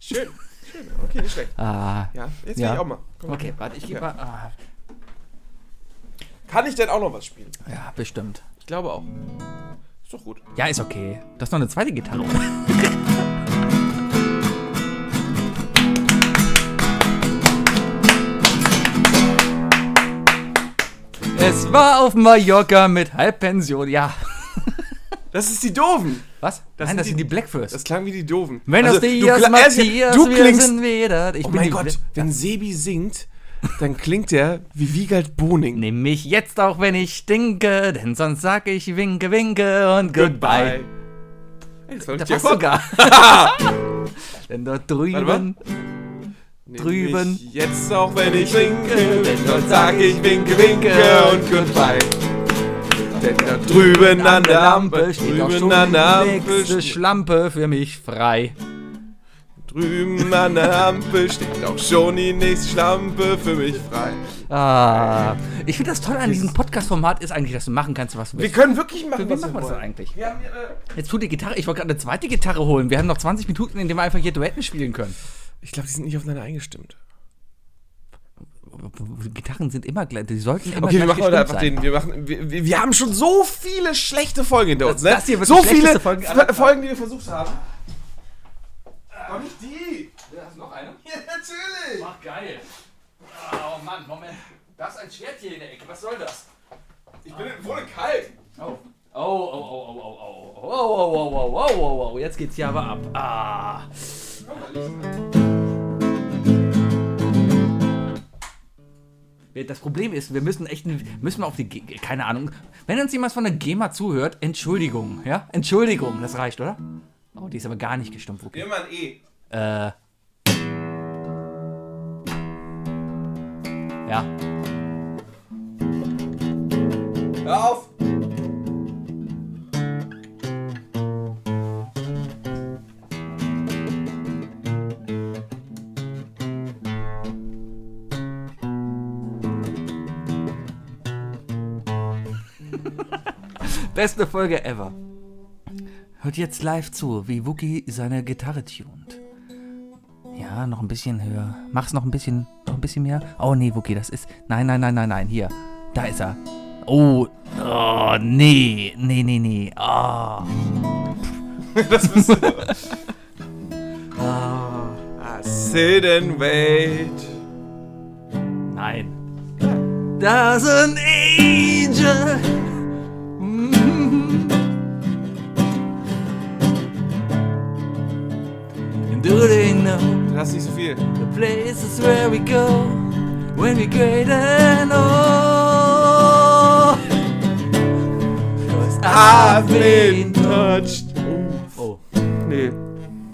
Schön. Schön. Okay, nicht schlecht. Ah, Ja, jetzt will Ja. ich auch mal. Komm mal. okay, warte, ich gebe Ja. mal. Ah, Kann ich denn auch noch was spielen? ja, bestimmt. Ich glaube auch. Ist doch gut. Ja, ist okay. Du hast noch eine zweite Gitarre. Es war auf Mallorca mit Halbpension. Ja. Das ist die Doofen. Was? Das Nein, sind das die- sind die Blackfirst. Das klang wie die Doofen. Buenos Also, du Dias, kla- erst- Matthias, du wir klingst. Oh mein die Gott, Bla- wenn Sebi singt, dann klingt er wie Wiegald Boning. Nimm mich jetzt auch, wenn ich stinke, denn sonst sag ich winke, winke und goodbye. Ey, das war Da passt sogar. denn dort drüben. Drüben. Jetzt auch wenn ich winke, denn dort sag ich winke, winke und goodbye. Denn da drüben an der Lampe, steht auch drüben schon an die Ampel, nächste Schlampe für mich frei. drüben an der Ampel steht auch schon die nächste Schlampe für mich frei. Ah, ich finde das toll an diesem Podcast-Format ist eigentlich, dass du machen kannst, was du Wir willst. können wirklich machen, Wie was machen wir wir das denn wollen. eigentlich? Wir haben, äh, Jetzt tut die Gitarre, ich wollte gerade eine zweite Gitarre holen. Wir haben noch 20 Minuten, in denen wir einfach hier Duetten spielen können. Ich glaube, die sind nicht aufeinander eingestimmt. Gitarren sind immer gleich, die sollten immer Okay, wir gleich machen heute einfach sein. den. Wir, machen, wir, wir, wir haben schon so viele schlechte Folgen hinter uns, ne? das hier wird so viele Folge Folgen. Folgen, die wir versucht haben. Doch nicht die! Hast du noch eine? Ja, natürlich! Ach, geil. Oh Mann, Moment. Da ist ein Schwert hier in der Ecke. Was soll das? Ich bin wohne kalt. Oh. Oh, oh, oh, oh, oh, oh, oh, oh, oh, oh, oh, oh, oh, oh, jetzt geht's hier aber ab. Ah. Das Problem ist, wir müssen echt, müssen wir auf die, keine Ahnung, wenn uns jemand von der GEMA zuhört, Entschuldigung, ja? Entschuldigung, das reicht, oder? Oh, die ist aber gar nicht gestimmt, Wookie. Immer ein E. Äh. Ja. Hör auf! Beste Folge ever. Hört jetzt live zu, wie Wookie seine Gitarre tunt. Ja, noch ein bisschen höher. Mach's noch ein bisschen, noch ein bisschen mehr. Oh nee, Wookie, das ist. Nein, nein, nein, nein, nein. Hier. Da ist er. Oh, oh nee, nee, nee, nee. Oh. Das bist du. I sit and wait. Nein. There's an angel. Do they know Du hast nicht so viel. the places where we go when we're great and old? 'Cause I've been touched. Oh, Nee.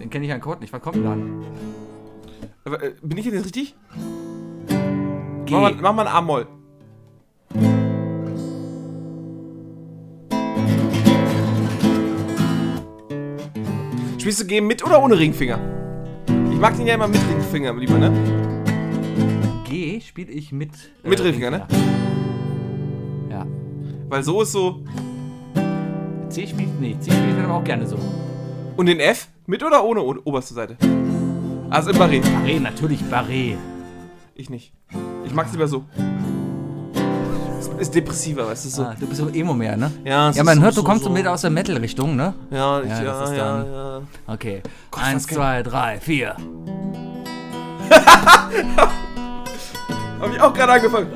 den kenne ich an Code nicht. Was kommt denn dann? Aber, äh, bin ich jetzt richtig? G. Mach mal, mach mal ein A-Moll. Spielst du G mit oder ohne Ringfinger? Ich mag den ja immer mit Ringfinger lieber, ne? G spiele ich mit. äh, Mit Ringfinger, ne? Ja. Weil so ist so. C spielt. Nee, C spielt dann aber auch gerne so. Und den F? Mit oder ohne oberste Seite? Also im Barré. Barré, natürlich Barré. Ich nicht. Ich mag's lieber so. Ist, depressiver, weißt du so. Ah, du bist so Emo mehr, ne? Ja, Ja, man so, hört, du so, kommst so. mit aus der Metal-Richtung, ne? Ja, ich, Ja, ja, ja. Okay. Gott, Eins, zwei, drei, vier. Hab ich auch gerade angefangen.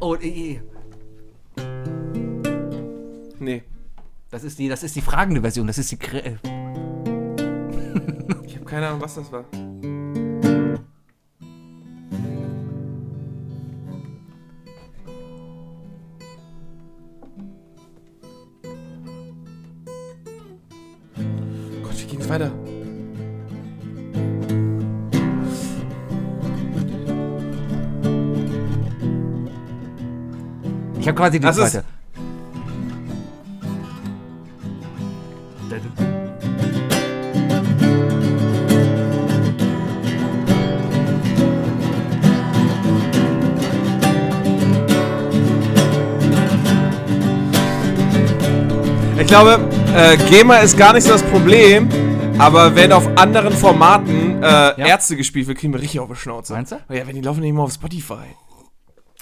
Oh, eh, eh. Nee. das ist die, das ist die fragende Version. Das ist die. Ich habe keine Ahnung, was das war. Weiter? Ich habe quasi die Das zweite. Ich glaube, äh, GEMA ist gar nicht so das Problem, aber wenn auf anderen Formaten äh, Ärzte gespielt wird, kriegen wir richtig auf die Schnauze. Meinst du? Ja, wenn die laufen nicht immer auf Spotify.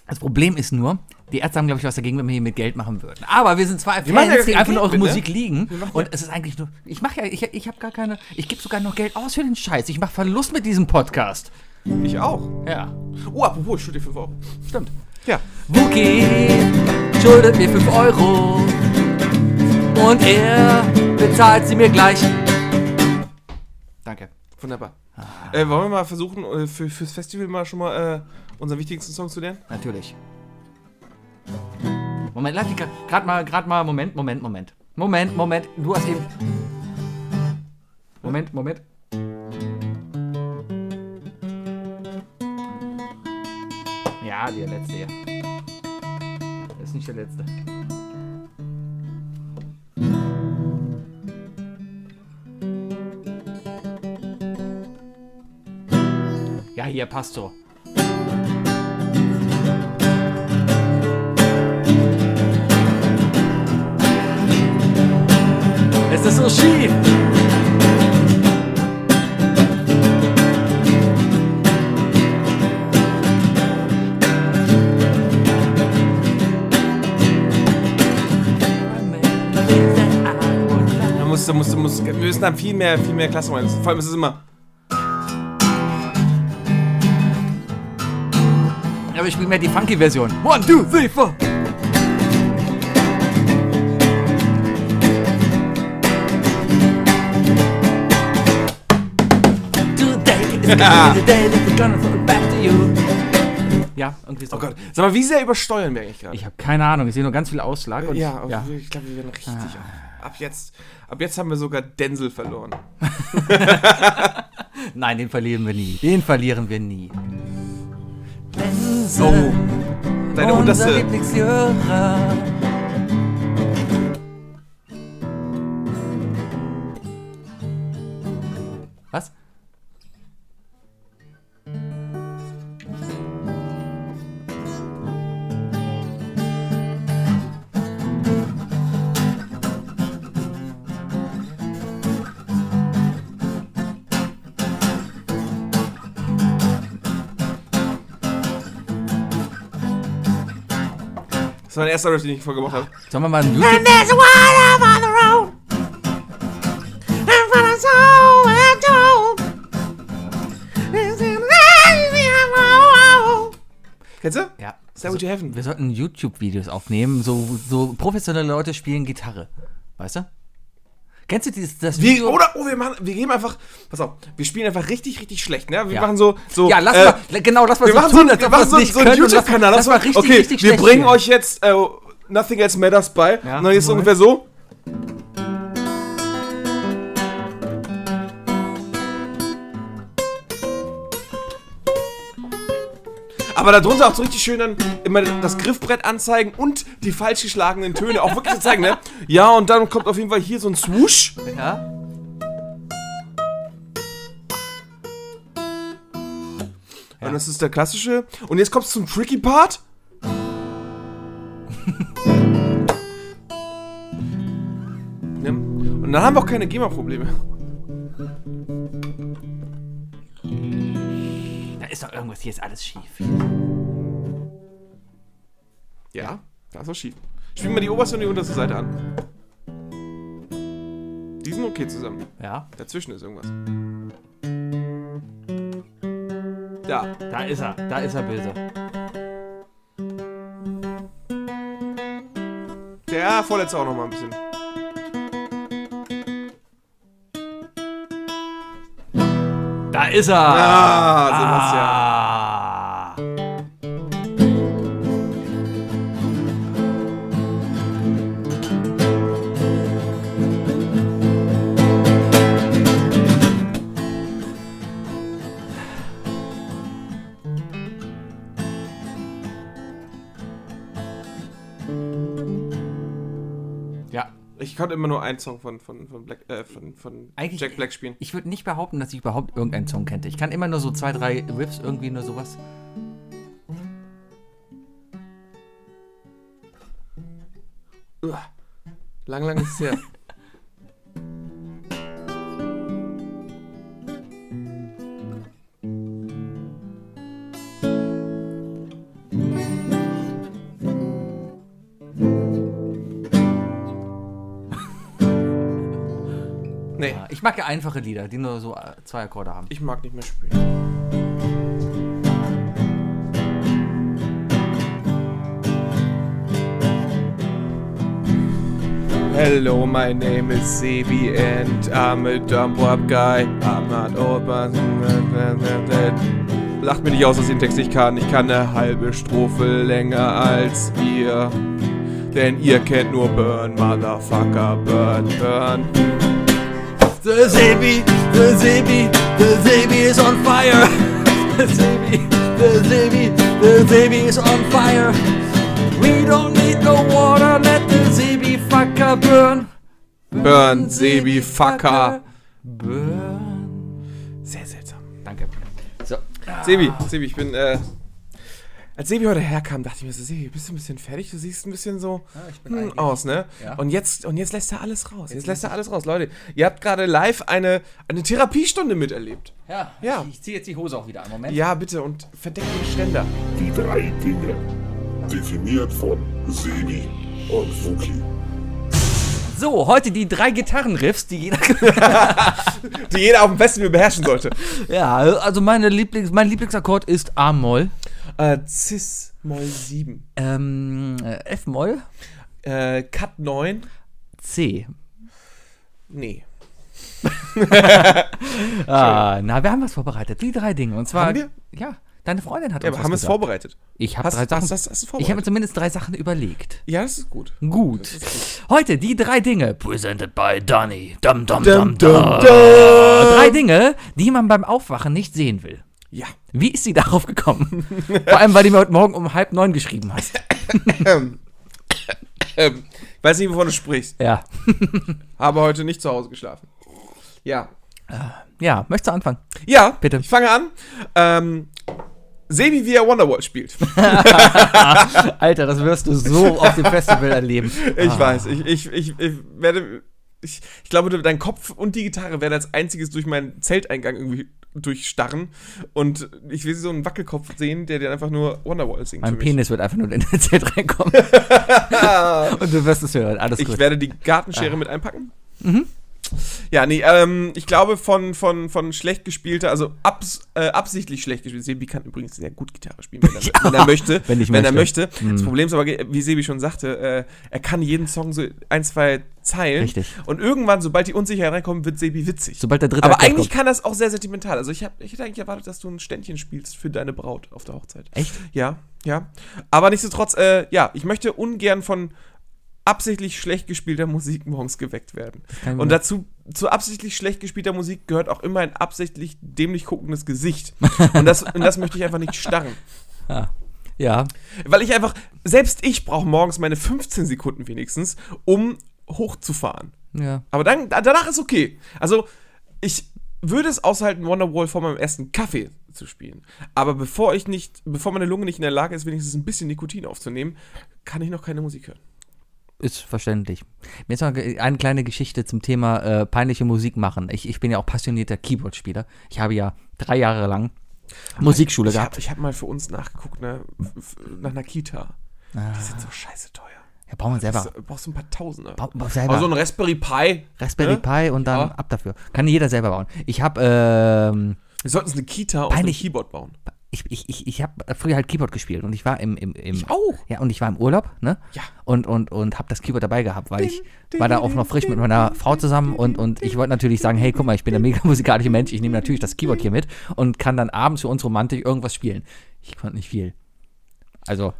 Das Problem ist nur, die Ärzte haben, glaube ich, was dagegen, wenn wir hier mit Geld machen würden. Aber wir sind zwei machen ja Fans, die kein einfach nur Geld eure mit, ne? Musik liegen. Und es ist eigentlich nur. Ich mache ja, ich, ich habe gar keine. Ich gebe sogar noch Geld aus für den Scheiß. Ich mache Verlust mit diesem Podcast. Ich auch. Ja, Oh, apropos, ich schulde dir 5 Euro. stimmt. Ja. Wookie schuldet mir 5 Euro. Und er bezahlt sie mir gleich. Danke. Wunderbar. Ah. Äh, wollen wir mal versuchen, äh, für, fürs Festival mal schon mal äh, unseren wichtigsten Song zu lernen? Natürlich. Moment, lass mich gerade mal, gerade mal, Moment, Moment, Moment. Moment, Moment, du hast eben. Moment, Moment. Ja, der letzte hier. Das ist nicht der letzte. Ja, hier passt so. Es ist so schief. Da muss, da muss, da muss, wir müssen dann viel mehr, viel mehr Klasse machen. Vor allem ist es immer. Aber ich spiele mehr die Funky-Version. One, two, three, four. Ja, irgendwie so. Oh Gott. Sag mal, wie sehr übersteuern wir eigentlich gerade? Ich habe keine Ahnung. Ich sehe nur ganz viel Ausschlag. Und ja, ja. ich glaube, wir werden richtig. Ab, ab jetzt, ab jetzt haben wir sogar Denzel verloren. Nein, den verlieren wir nie. Den verlieren wir nie. Oh. Deine unterste. Das war der erste, den ich vorgemacht habe. Sollen wir mal einen YouTube... There's a water on the road. And for the soul and told. Lazy road. Kennst du? Ja. Stairway to Heaven. Wir sollten YouTube-Videos aufnehmen. So, so professionelle Leute spielen Gitarre. Weißt du? Kennst du dieses, das Wir, Video? oder, oh, wir machen, wir geben einfach, pass auf, wir spielen einfach richtig, richtig schlecht, ne? Wir Ja. machen so, so. ja, lass äh, mal, genau, lass mal Wir so machen so, tun, wir als ob machen wir so, so einen und lass- YouTube-Kanal. Lass mal richtig, okay, richtig wir schlecht bringen spielen. euch jetzt äh, Nothing Else Matters bei. Ja, und dann ist es ungefähr so. Aber darunter auch so richtig schön dann immer das Griffbrett anzeigen und die falsch geschlagenen Töne auch wirklich zeigen, ne? Ja, und dann kommt auf jeden Fall hier so ein Swoosh. Ja? Und das ist der klassische. Und jetzt kommt's zum tricky Part. ne? Und dann haben wir auch keine GEMA-Probleme. Da ist doch irgendwas, hier ist alles schief. Ja, das ist auch schief. Spielen wir die oberste und die unterste Seite an. Die sind okay zusammen. Ja? Dazwischen ist irgendwas. Da. Da ist er, da ist er böse. Ja, vorletzte auch noch mal ein bisschen. Da ist er! Ah, Sebastian. Ah. Ich konnte immer nur einen Song von, von, von, Black, äh, von, von Jack Black spielen. ich würde nicht behaupten, dass ich überhaupt irgendeinen Song kannte. Ich kann immer nur so zwei, drei Riffs, irgendwie nur sowas. Uah. Lang, lang ist es her. Ich mag ja einfache Lieder, die nur so äh, zwei Akkorde haben. ich mag nicht mehr spielen. Hello, my name is Sebi and I'm a dumb wap guy. I'm not old, but... Lacht mir nicht aus, dass ich den Text nicht kann. Ich kann eine halbe Strophe länger als ihr. Denn ihr kennt nur Burn, Motherfucker, Burn, Burn. The Zebi, the Zebi, the Zebi is on fire. The Zebi, the Zebi, the Zebi is on fire. We don't need no water, let the Zebi fucker burn. Burn, Sebi, Fucker. Burn. Sehr seltsam. Danke. So. Sebi, Sebi, ich bin, äh, als Sebi heute herkam, dachte ich mir so, Sebi, bist du ein bisschen fertig? Du siehst ein bisschen so hm, aus, ne? Ja. Und jetzt, und jetzt lässt er alles raus. Jetzt, lässt er alles raus. Leute, ihr habt gerade live eine, eine Therapiestunde miterlebt. Ja, Ja. ich, ich ziehe jetzt die Hose auch wieder an. Moment. Ja, bitte, und verdeckt den Ständer. Die drei Dinge. Definiert von Sebi und Wookie. So, heute die drei Gitarrenriffs, die jeder. Die jeder auf dem Festival beherrschen sollte. ja, also meine Lieblings, mein Lieblingsakkord ist A-Moll, Äh, Cis Moll 7. ähm, äh, F-Moll, Äh, Cut 9. C. Nee. Ah, na, wir haben was vorbereitet. Die drei Dinge. Und zwar. Haben wir? Ja, deine Freundin hat Ja, uns aber haben wir es vorbereitet? Ich habe drei Sachen. hast- hast- hast ich habe mir zumindest drei Sachen überlegt. Ja, das ist gut. Gut. Heute die drei Dinge. Presented by Donny. Dum, dum, Dum, dum, dum, dum. dum. Drei Dinge, die man beim Aufwachen nicht sehen will. Ja. Wie ist sie darauf gekommen? Vor allem, weil du mir heute Morgen um halb neun geschrieben hast. Ähm, ähm, ich weiß nicht, wovon du sprichst. Ja. Habe heute nicht zu Hause geschlafen. Ja. Ja, möchtest du anfangen? Ja, Bitte. Ich fange an. Ähm, Sebi, wie er Wonderwall spielt. Alter, das wirst du so auf dem Festival erleben. Ich weiß. Ich, ich, ich, ich werde. Ich, ich glaube, dein Kopf und die Gitarre werden als einziges durch meinen Zelteingang irgendwie durchstarren. Und ich will so einen Wackelkopf sehen, der dir einfach nur Wonderwall singt. Mein. Penis wird einfach nur in den Zelt reinkommen. Und du wirst es hören. Alles Ich gut. werde die Gartenschere mit einpacken. Ja, nee, ähm, ich glaube von, von, von schlecht gespielter, also abs, äh, absichtlich schlecht gespielt. Sebi kann übrigens sehr gut Gitarre spielen, wenn er, wenn er möchte. wenn ich er möchte. möchte. Das Problem ist aber, wie Sebi schon sagte, äh, er kann jeden Song so ein, zwei Zeilen. Richtig. Und irgendwann, sobald die Unsicherheit reinkommt, wird Sebi witzig. Sobald der dritte aber eigentlich kommt. kann das auch sehr sentimental. Also ich, hab, ich hätte eigentlich erwartet, dass du ein Ständchen spielst für deine Braut auf der Hochzeit. Echt? Ja, ja. Aber nichtsdestotrotz, äh, ja, ich möchte ungern von absichtlich schlecht gespielter Musik morgens geweckt werden. Und dazu, zu absichtlich schlecht gespielter Musik gehört auch immer ein absichtlich dämlich guckendes Gesicht. Und das, und das möchte ich einfach nicht starren. Ja. Weil ich einfach, selbst ich brauche morgens meine 15 Sekunden wenigstens, um hochzufahren. Ja. Aber dann, da- danach ist okay. Also, ich würde es aushalten, Wonderwall vor meinem ersten Kaffee zu spielen. Aber bevor ich nicht, bevor meine Lunge nicht in der Lage ist, wenigstens ein bisschen Nikotin aufzunehmen, kann ich noch keine Musik hören. Ist verständlich. Mir ist noch eine kleine Geschichte zum Thema äh, peinliche Musik machen. Ich, ich bin ja auch passionierter Keyboard-Spieler. Ich habe ja drei Jahre lang Musikschule Ich gehabt. habe ich hab mal für uns nachgeguckt, ne, nach einer Kita. Ah. Die sind so scheiße teuer. Ja, bauen wir selber. Du brauchst du ein paar Tausender. Bau, bau selber. Aber so ein Raspberry Pi. Raspberry ne? Pi und dann Ja. ab dafür. Kann jeder selber bauen. Ich habe, ähm, Wir sollten eine Kita Peinlich. einem Keyboard bauen. Ich, ich, ich, ich habe früher halt Keyboard gespielt und ich war im, im, im Ich auch. Ja, und ich war im Urlaub, ne? Ja. Und, und, und habe das Keyboard dabei gehabt, weil ich war da auch noch frisch mit meiner Frau zusammen und, und ich wollte natürlich sagen, hey, guck mal, ich bin ein mega musikalischer Mensch, ich nehme natürlich das Keyboard hier mit und kann dann abends für uns romantisch irgendwas spielen. Ich konnte nicht viel. Also,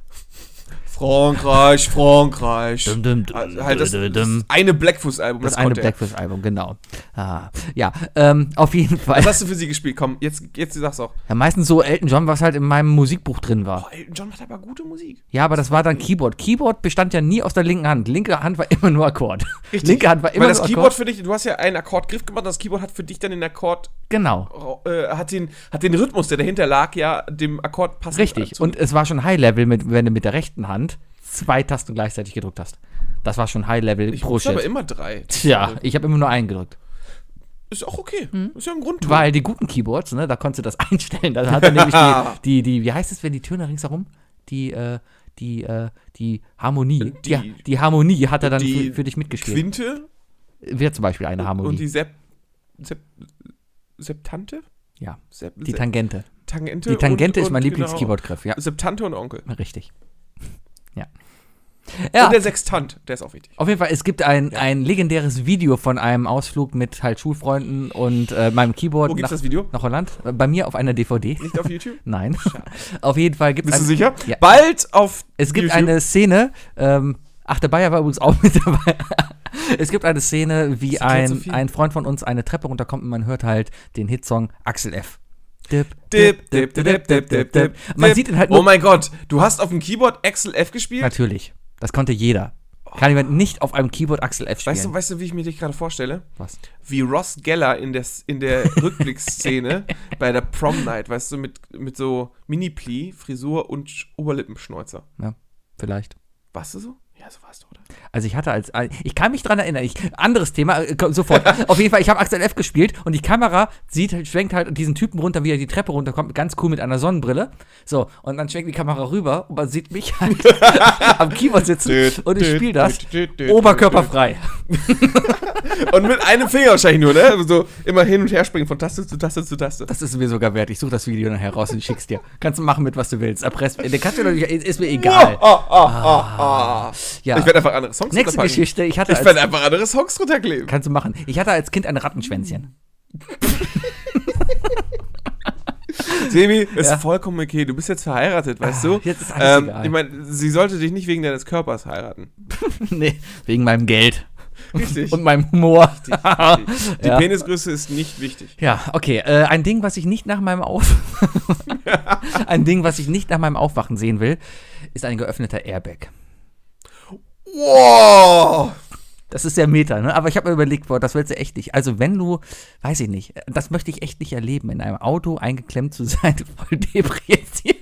Frankreich, Frankreich. Dum, dum, dum, Also halt das, das eine Blackfoot-Album. das, eine konnte er. Blackfish-Album, genau. Ah, ja, ähm, auf jeden Fall. Was hast du für sie gespielt? Komm, jetzt, jetzt sag's auch. Ja, meistens so Elton John, was halt in meinem Musikbuch drin war. Oh, Elton John macht aber gute Musik. Ja, aber das war dann Keyboard. Keyboard bestand ja nie aus der linken Hand. Linke Hand war immer nur Akkord. Linke Hand war immer Weil das nur Keyboard Akkord. für dich, du hast ja einen Akkordgriff gemacht, und das Keyboard hat für dich dann den Akkord, Genau. äh, hat, den, hat den Rhythmus, der dahinter lag, ja dem Akkord passend. Richtig. Und es war schon High-Level, wenn du mit der rechten Hand zwei Tasten gleichzeitig gedrückt hast. Das war schon High-Level ich muss aber immer drei. Tja, ich habe immer nur einen gedrückt. Ist auch okay. Ist ja ein Grund. Weil die guten Keyboards, ne, da konntest du das einstellen. Da hat er nämlich die, die, die, wie heißt es, wenn die Töne ringsherum? Die, äh, die, äh, die Harmonie. Die, Die- die, Harmonie hat er dann die für, für dich mitgespielt. Quinte Wäre zum Beispiel eine Harmonie. und die Sep, Sep, Septante? ja, Sep, die Tangente. Tangente. Die Tangente und, ist mein und Lieblings-Keyboard-Griff, ja. Genau, Septante und Onkel. Richtig. Ja. Ja, Und der Sextant, der ist auch wichtig. auf jeden Fall, es gibt ein, ein legendäres Video von einem Ausflug mit halt Schulfreunden und äh, meinem Keyboard Wo gibt's nach, das Video? nach Holland. Bei mir auf einer DVD. Nicht auf YouTube? Nein. auf jeden Fall gibt es Bist du sicher? Ja. Bald auf Es gibt YouTube. eine Szene, ähm, ach, der Bayer war übrigens auch mit dabei. es gibt eine Szene, wie ein, ein Freund von uns eine Treppe runterkommt und man hört halt den Hitsong Axel F. Dip, Dip, dip, dip, dip, dip, dip, dip. Man sieht ihn halt Oh nur. mein Gott, du hast auf dem Keyboard Axel F gespielt? Natürlich. Das konnte jeder. Kann jemand nicht auf einem Keyboard Axel F spielen? Weißt du, weißt du, wie ich mir dich gerade vorstelle? was? Wie Ross Geller in der, in der Rückblickszene bei der Prom Night, weißt du, mit, mit so Mini-Pli, Frisur und Sch- Oberlippenschnäuzer. Ja, vielleicht. Warst du so? Ja, so warst du, oder? Also ich hatte als, ich kann mich dran erinnern, ich, anderes Thema, äh, sofort. Auf jeden Fall, ich habe Axel F gespielt und die Kamera sieht, halt- schwenkt halt diesen Typen runter, wie er die Treppe runterkommt, ganz cool mit einer Sonnenbrille. So, und dann schwenkt die Kamera rüber und man sieht mich halt am Keyboard sitzen und ich spiele das oberkörperfrei. Und mit einem Finger wahrscheinlich nur, ne? So immer hin und her springen von Taste zu Taste zu Taste. Das ist mir sogar wert. Ich suche das Video nachher raus und schick's dir. Kannst du machen mit, was du willst. Erpresst, den kannst du doch nicht, ist mir egal. Oh, oh, oh, oh. Ja. Ich werde einfach andere Songs Nächste runterpacken. Geschichte. Ich hatte Ich werde einfach andere Songs runterkleben. kannst du machen. Ich hatte als Kind ein Rattenschwänzchen. Sebi, ist Ja. vollkommen okay. Du bist jetzt verheiratet, weißt du? Ah, jetzt ist alles ähm, egal. Ich meine, sie sollte dich nicht wegen deines Körpers heiraten. nee, wegen meinem Geld Richtig. und meinem Humor. Die Ja. Penisgröße ist nicht wichtig. Ja, okay. Äh, ein Ding, was ich nicht nach meinem Auf ein Ding, was ich nicht nach meinem Aufwachen sehen will, ist ein geöffneter Airbag. Wow! Das ist sehr meta, ne? Aber ich habe mir überlegt, boah, das willst du echt nicht. Also wenn du, weiß ich nicht, das möchte ich echt nicht erleben, in einem Auto eingeklemmt zu sein, voll depressiv.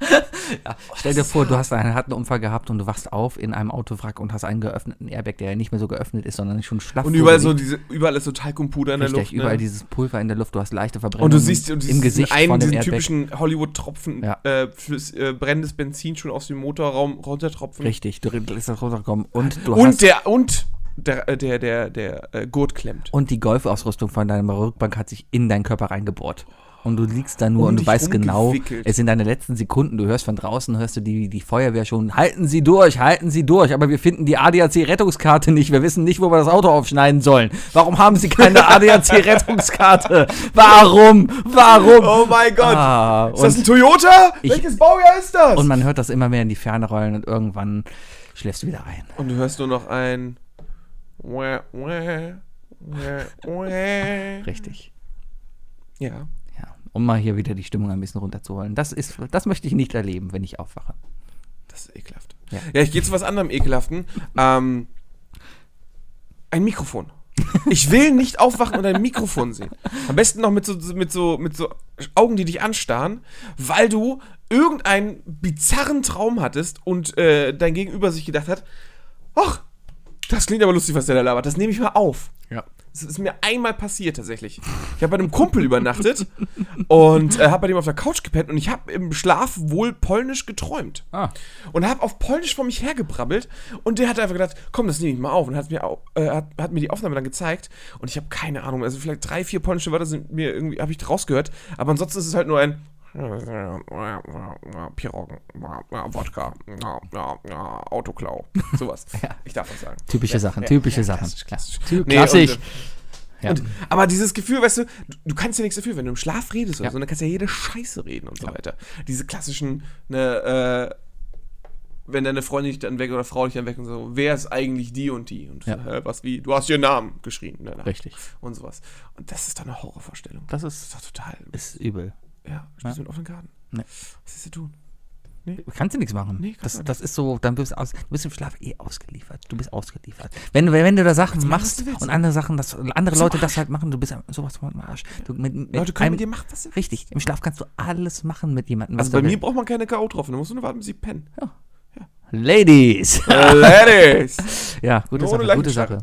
ja, stell dir vor, du hast einen harten Unfall gehabt und du wachst auf in einem Autowrack und hast einen geöffneten Airbag, der ja nicht mehr so geöffnet ist, sondern schon schlaff Und überall so diese, überall ist so Talkumpuder in der Luft. überall ne? dieses Pulver in der Luft, du hast leichte Verbrennungen Und du siehst, und du im Gesicht einen, von dem diesen Airbag. typischen Hollywood-Tropfen, Ja. äh, äh, brennendes Benzin schon aus dem Motorraum runtertropfen. Richtig, du lässt das runterkommen und du Und hast der, und der, äh, der, der, der äh, Gurt klemmt. und die Golfausrüstung von deiner Rückbank hat sich in deinen Körper reingebohrt. Und du liegst da nur Um und du weißt genau, es sind deine letzten Sekunden, du hörst von draußen, hörst du die, die Feuerwehr schon, halten Sie durch, halten Sie durch, aber wir finden die ADAC-Rettungskarte nicht, wir wissen nicht, wo wir das Auto aufschneiden sollen. Warum haben Sie keine ADAC-Rettungskarte? Warum? Warum? Oh mein Gott! Ah, ist das ein Toyota? Ich- Welches Baujahr ist das? und man hört das immer mehr in die Ferne rollen und irgendwann schläfst du wieder ein. Und du hörst nur noch ein. Richtig. Ja. Um mal hier wieder die Stimmung ein bisschen runterzuholen. Das ist, das möchte ich nicht erleben, wenn ich aufwache. Das ist ekelhaft. Ja. Ja, ich gehe zu was anderem ekelhaften. Ähm, ein Mikrofon. Ich will nicht aufwachen und ein Mikrofon sehen. Am besten noch mit so, mit so, mit so Augen, die dich anstarren, weil du irgendeinen bizarren Traum hattest und äh, dein Gegenüber sich gedacht hat, ach, das klingt aber lustig, was der da labert. Das nehme ich mal auf. Ja. Das ist mir einmal passiert tatsächlich. Ich habe bei einem Kumpel übernachtet und äh, habe bei dem auf der Couch gepennt und ich habe im Schlaf wohl polnisch geträumt. Ah. Und habe auf polnisch vor mich hergebrabbelt und der hat einfach gedacht, komm, das nehme ich mal auf und hat mir, äh, hat, hat mir die Aufnahme dann gezeigt und ich habe keine Ahnung, also vielleicht drei, vier polnische Wörter sind mir irgendwie, habe ich rausgehört, aber ansonsten ist es halt nur ein Piroggen, Wodka, Autoklau, sowas. Ich darf was sagen. Typische Sachen, ja, typische ja, Sachen. klassisch, klassisch. Ja. Nee, Klassisch. und, Ja. Und, aber dieses Gefühl, weißt du, du, kannst ja nichts dafür, wenn du im Schlaf redest oder Ja. so, dann kannst du ja jede Scheiße reden und so weiter. Diese klassischen, ne, äh, wenn deine Freundin dich dann weg oder Frau dich dann weg und so, wer ist eigentlich die und die? Und Ja. äh, was wie, du hast ihren Namen geschrien. Ne, Richtig. Und sowas. Und das ist doch eine Horrorvorstellung. Das Das ist, ist doch total. ist übel. Ja, spielst du mit offenen Karten? Nee. Was ist zu tun? Kannst du nichts machen. Nee, das, du das ist so, dann bist du, aus, du bist im Schlaf eh ausgeliefert. Du bist ausgeliefert. Wenn, du- wenn du da Sachen machen, machst du willst. und andere Sachen, dass andere Zum Leute das Arsch. halt machen, du bist sowas von am Arsch. Du, mit, mit Leute können einem- mit dir machen, was sie wollen. Richtig, im Schlaf kannst du alles machen mit jemandem. Also bei du mir willst. braucht man keine K.O. drauf, da musst du nur warten, bis sie pennen. Ladies. Ladies! ja, gute Nur Sache, gute. Sache.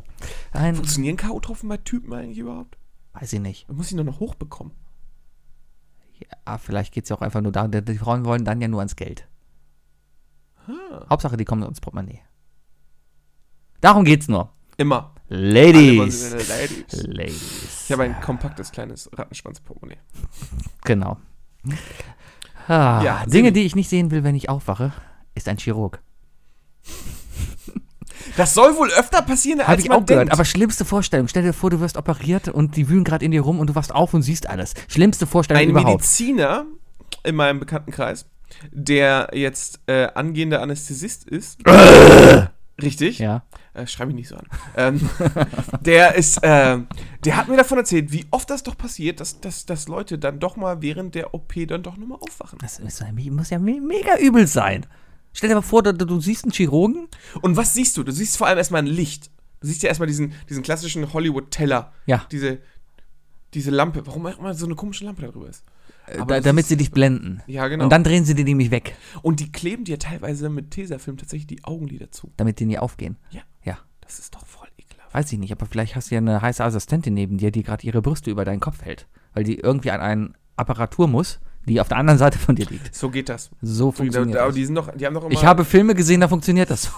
Ein, Funktionieren K.O.-Tropfen bei Typen eigentlich überhaupt? weiß ich nicht. Man muss ihn doch noch hochbekommen. Ja, vielleicht geht es ja auch einfach nur darum, die Frauen wollen dann ja nur ans Geld. Hauptsache, die kommen ins Portemonnaie. Darum geht's nur. Immer. Ladies. Ladies. Ladies. Ich habe ein kompaktes kleines Rattenschwanz-Portemonnaie. Genau. Ah, Ja, Dinge, die ich nicht sehen will, wenn ich aufwache, ist ein Chirurg. Das soll wohl öfter passieren, als Habe ich man auch gehört. denkt. Aber schlimmste Vorstellung. Stell dir vor, du wirst operiert und die wühlen gerade in dir rum und du wachst auf und siehst alles. Schlimmste Vorstellung ein überhaupt. Mediziner in meinem Bekanntenkreis, der jetzt äh, angehender Anästhesist ist. Richtig. Ja. Äh, schreib mich nicht so an. Ähm, der ist, äh, der hat mir davon erzählt, wie oft das doch passiert, dass, dass, dass Leute dann doch mal während der OP dann doch nochmal aufwachen. Das ist, muss ja me- mega übel sein. Stell dir mal vor, du, du siehst einen Chirurgen. Und was siehst du? Du siehst vor allem erstmal ein Licht. Du siehst ja erstmal diesen, diesen klassischen Hollywood-Teller. Ja. Diese, diese Lampe. Warum auch immer so eine komische Lampe da drüber ist. Aber Da, damit ist- sie dich blenden. Ja, genau. Und dann drehen sie die nämlich weg, Und die kleben dir teilweise mit Tesafilm tatsächlich die Augenlider zu. damit die nie aufgehen. Ja. Ja. Das ist doch voll ekelhaft. Weiß ich nicht, aber vielleicht hast du ja eine heiße Assistentin neben dir, die gerade ihre Brüste über deinen Kopf hält. Weil die irgendwie an eine Apparatur muss, die auf der anderen Seite von dir liegt. So geht das. So funktioniert aber das. die sind doch, die haben doch immer. Ich habe Filme gesehen, da funktioniert das so.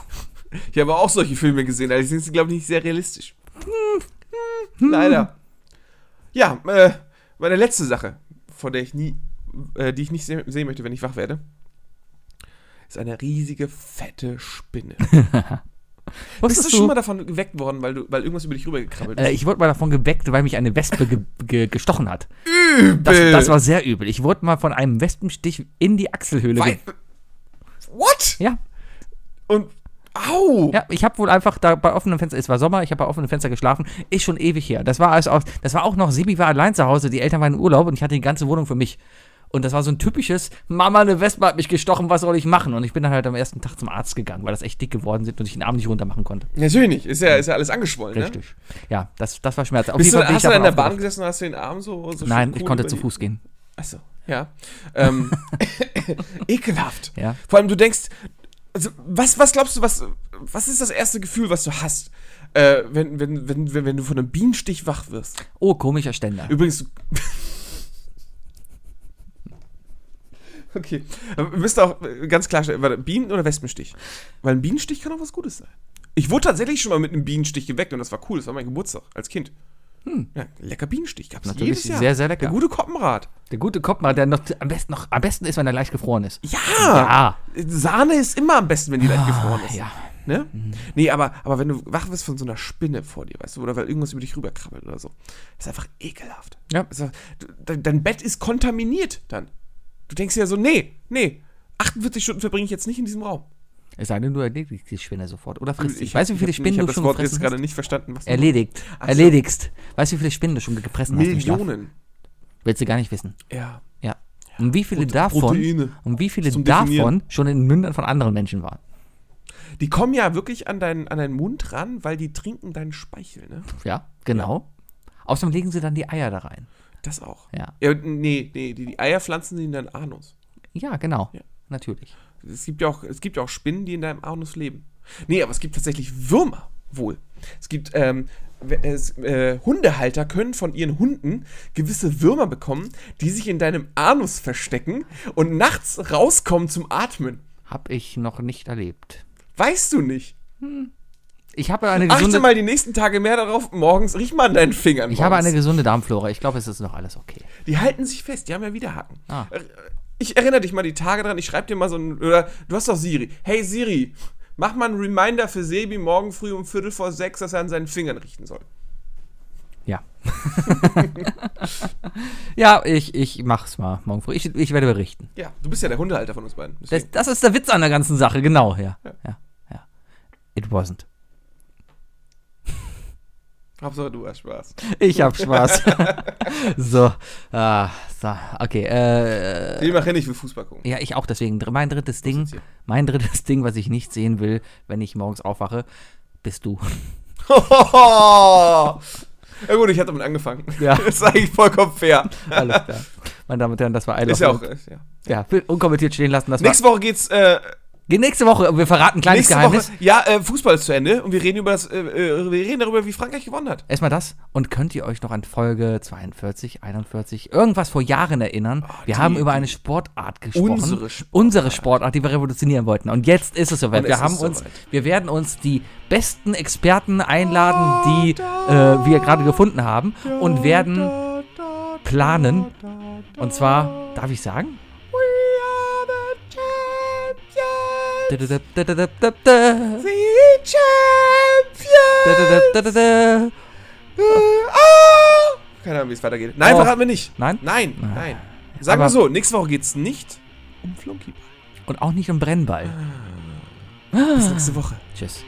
ich habe auch solche Filme gesehen, allerdings sind sie, glaube ich, nicht sehr realistisch. Hm, Leider. Ja, äh, meine letzte Sache, vor der ich nie, äh, die ich nicht se sehen möchte, wenn ich wach werde, ist eine riesige, fette Spinne. Bist Wusstest du schon mal davon geweckt worden, weil, du, weil irgendwas über dich rübergekrabbelt ist? Äh, ich wurde mal davon geweckt, weil mich eine Wespe ge ge gestochen hat. Übel! Das, das war sehr übel. Ich wurde mal von einem Wespenstich in die Achselhöhle. Wei- ge What? ja, Und, au! ja, ich habe wohl einfach da bei offenem Fenster, es war Sommer, ich habe bei offenem Fenster geschlafen, ist schon ewig her. Das war also auch, das war auch noch, Sibi war allein zu Hause, die Eltern waren in Urlaub und ich hatte die ganze Wohnung für mich. Und das war so ein typisches, Mama, eine Wespe hat mich gestochen, was soll ich machen? Und ich bin dann halt am ersten Tag zum Arzt gegangen, weil das echt dick geworden sind und ich den Arm nicht runter machen konnte. Natürlich nicht, ist ja, ist ja alles angeschwollen, ne? Richtig. Ja, das, das war Schmerz. Auf Bist du, hast du da in der Bahn gesessen und hast du den Arm so, so Nein, ich konnte zu Fuß gehen. Achso, ja. Ähm, ekelhaft. Ja. Vor allem, du denkst, also, was, was glaubst du, was, was ist das erste Gefühl, was du hast, äh, wenn, wenn, wenn, wenn, wenn du von einem Bienenstich wach wirst? Oh, komischer Ständer. Übrigens, du Okay. Wir müssen auch äh, ganz klar stellen, warte, Bienen- oder Wespenstich? Weil ein Bienenstich kann auch was Gutes sein. Ich wurde tatsächlich schon mal mit einem Bienenstich geweckt und das war cool. Das war mein Geburtstag als Kind. Ja, lecker Bienenstich gab's Hm. Natürlich jedes Jahr. sehr, sehr lecker. Der gute Koppenrad. Der gute Kopfmann, der noch am besten noch am besten ist, wenn er leicht gefroren ist. Ja. Ja. Sahne ist immer am besten, wenn die leicht gefroren ist. Ja. Ne? Nee, aber, aber wenn du wach wirst von so einer Spinne vor dir, weißt du, oder weil irgendwas über dich rüberkrabbelt oder so, ist einfach ekelhaft. Ja. Dein, dein Bett ist kontaminiert dann. Du denkst ja so, nee, nee, 48 Stunden verbringe ich jetzt nicht in diesem Raum. Es sei denn, du erledigst die Spinne sofort. Oder frisst sie. Ich Weißt du, wie viele Spinnen Ich habe du das schon Wort jetzt gefressen gerade hast? nicht verstanden. Was Erledigt. So. Erledigst. Weißt du, wie viele Spinnen du schon gefressen hast im Schlaf? Millionen. Willst du gar nicht wissen. Ja. Ja. Und wie viele Prote- davon, Proteine. und wie viele davon Definieren. schon in den Mündern von anderen Menschen waren? Die kommen ja wirklich an deinen, an deinen Mund ran, weil die trinken deinen Speichel, ne? Ja, genau. Außerdem legen sie dann die Eier da rein. Das auch. Ja. Ja, nee, nee, die, die Eier pflanzen sie in deinen Anus. Ja, genau. Ja. Natürlich. Es gibt ja auch, es gibt ja auch Spinnen, die in deinem Anus leben. Nee, aber es gibt tatsächlich Würmer wohl. Es gibt, ähm, es, äh, Hundehalter können von ihren Hunden gewisse Würmer bekommen, die sich in deinem Anus verstecken und nachts rauskommen zum Atmen. Hab ich noch nicht erlebt. Weißt du nicht? Ich habe eine Achte gesunde, mal die nächsten Tage mehr darauf. Morgens, riech mal an deinen Fingern. ich habe eine morgens. gesunde Darmflora. Ich glaube, es ist noch alles okay. Die halten sich fest, die haben ja Widerhaken. Ah. Äh, Ich erinnere dich mal die Tage dran, ich schreibe dir mal so ein, oder du hast doch Siri. Hey Siri, mach mal einen Reminder für Sebi morgen früh um Viertel vor sechs, dass er an seinen Fingern richten soll. Ja. ja, ich, ich mach's mal morgen früh. Ich, ich werde berichten. Ja, du bist ja der Hundehalter von uns beiden. Das, das ist der Witz an der ganzen Sache, genau, ja. Ja, ja. It wasn't. Hauptsache du hast Spaß. Ich hab Spaß. so, ah, so, okay. Äh, Ich mache nicht für Fußball gucken. ja, ich auch deswegen. Mein drittes Ding, mein drittes Ding, was ich nicht sehen will, wenn ich morgens aufwache, bist du. ja gut, ich hatte damit angefangen. Ja. Das ist eigentlich vollkommen fair. Alles klar. Meine Damen und Herren, das war I Ist ja auch, ja. Ja, unkommentiert stehen lassen. Das Nächste Woche geht's, äh, nächste Woche, wir verraten ein kleines nächste Geheimnis. Woche, ja, äh, Fußball ist zu Ende und wir reden über das, äh, äh, wir reden darüber, wie Frankreich gewonnen hat. Erstmal das. Und könnt ihr euch noch an Folge 42, 41, irgendwas vor Jahren erinnern? wir Ah, die- haben über eine Sportart gesprochen. Unsere Sportart. Unsere Sportart, die wir revolutionieren wollten. Und jetzt ist es soweit. Und wir haben uns, soweit. wir werden uns die besten Experten einladen, die äh, wir gerade gefunden haben und werden planen. Und zwar, darf ich sagen? Da, da. Keine Ahnung, wie es weitergeht. Nein, Oh. verraten wir nicht. Nein? Nein, nein. Sagen Aber- wir so, nächste Woche geht's nicht um Flunkyball. Und auch nicht um Brennball. Bis nächste Woche. Tschüss.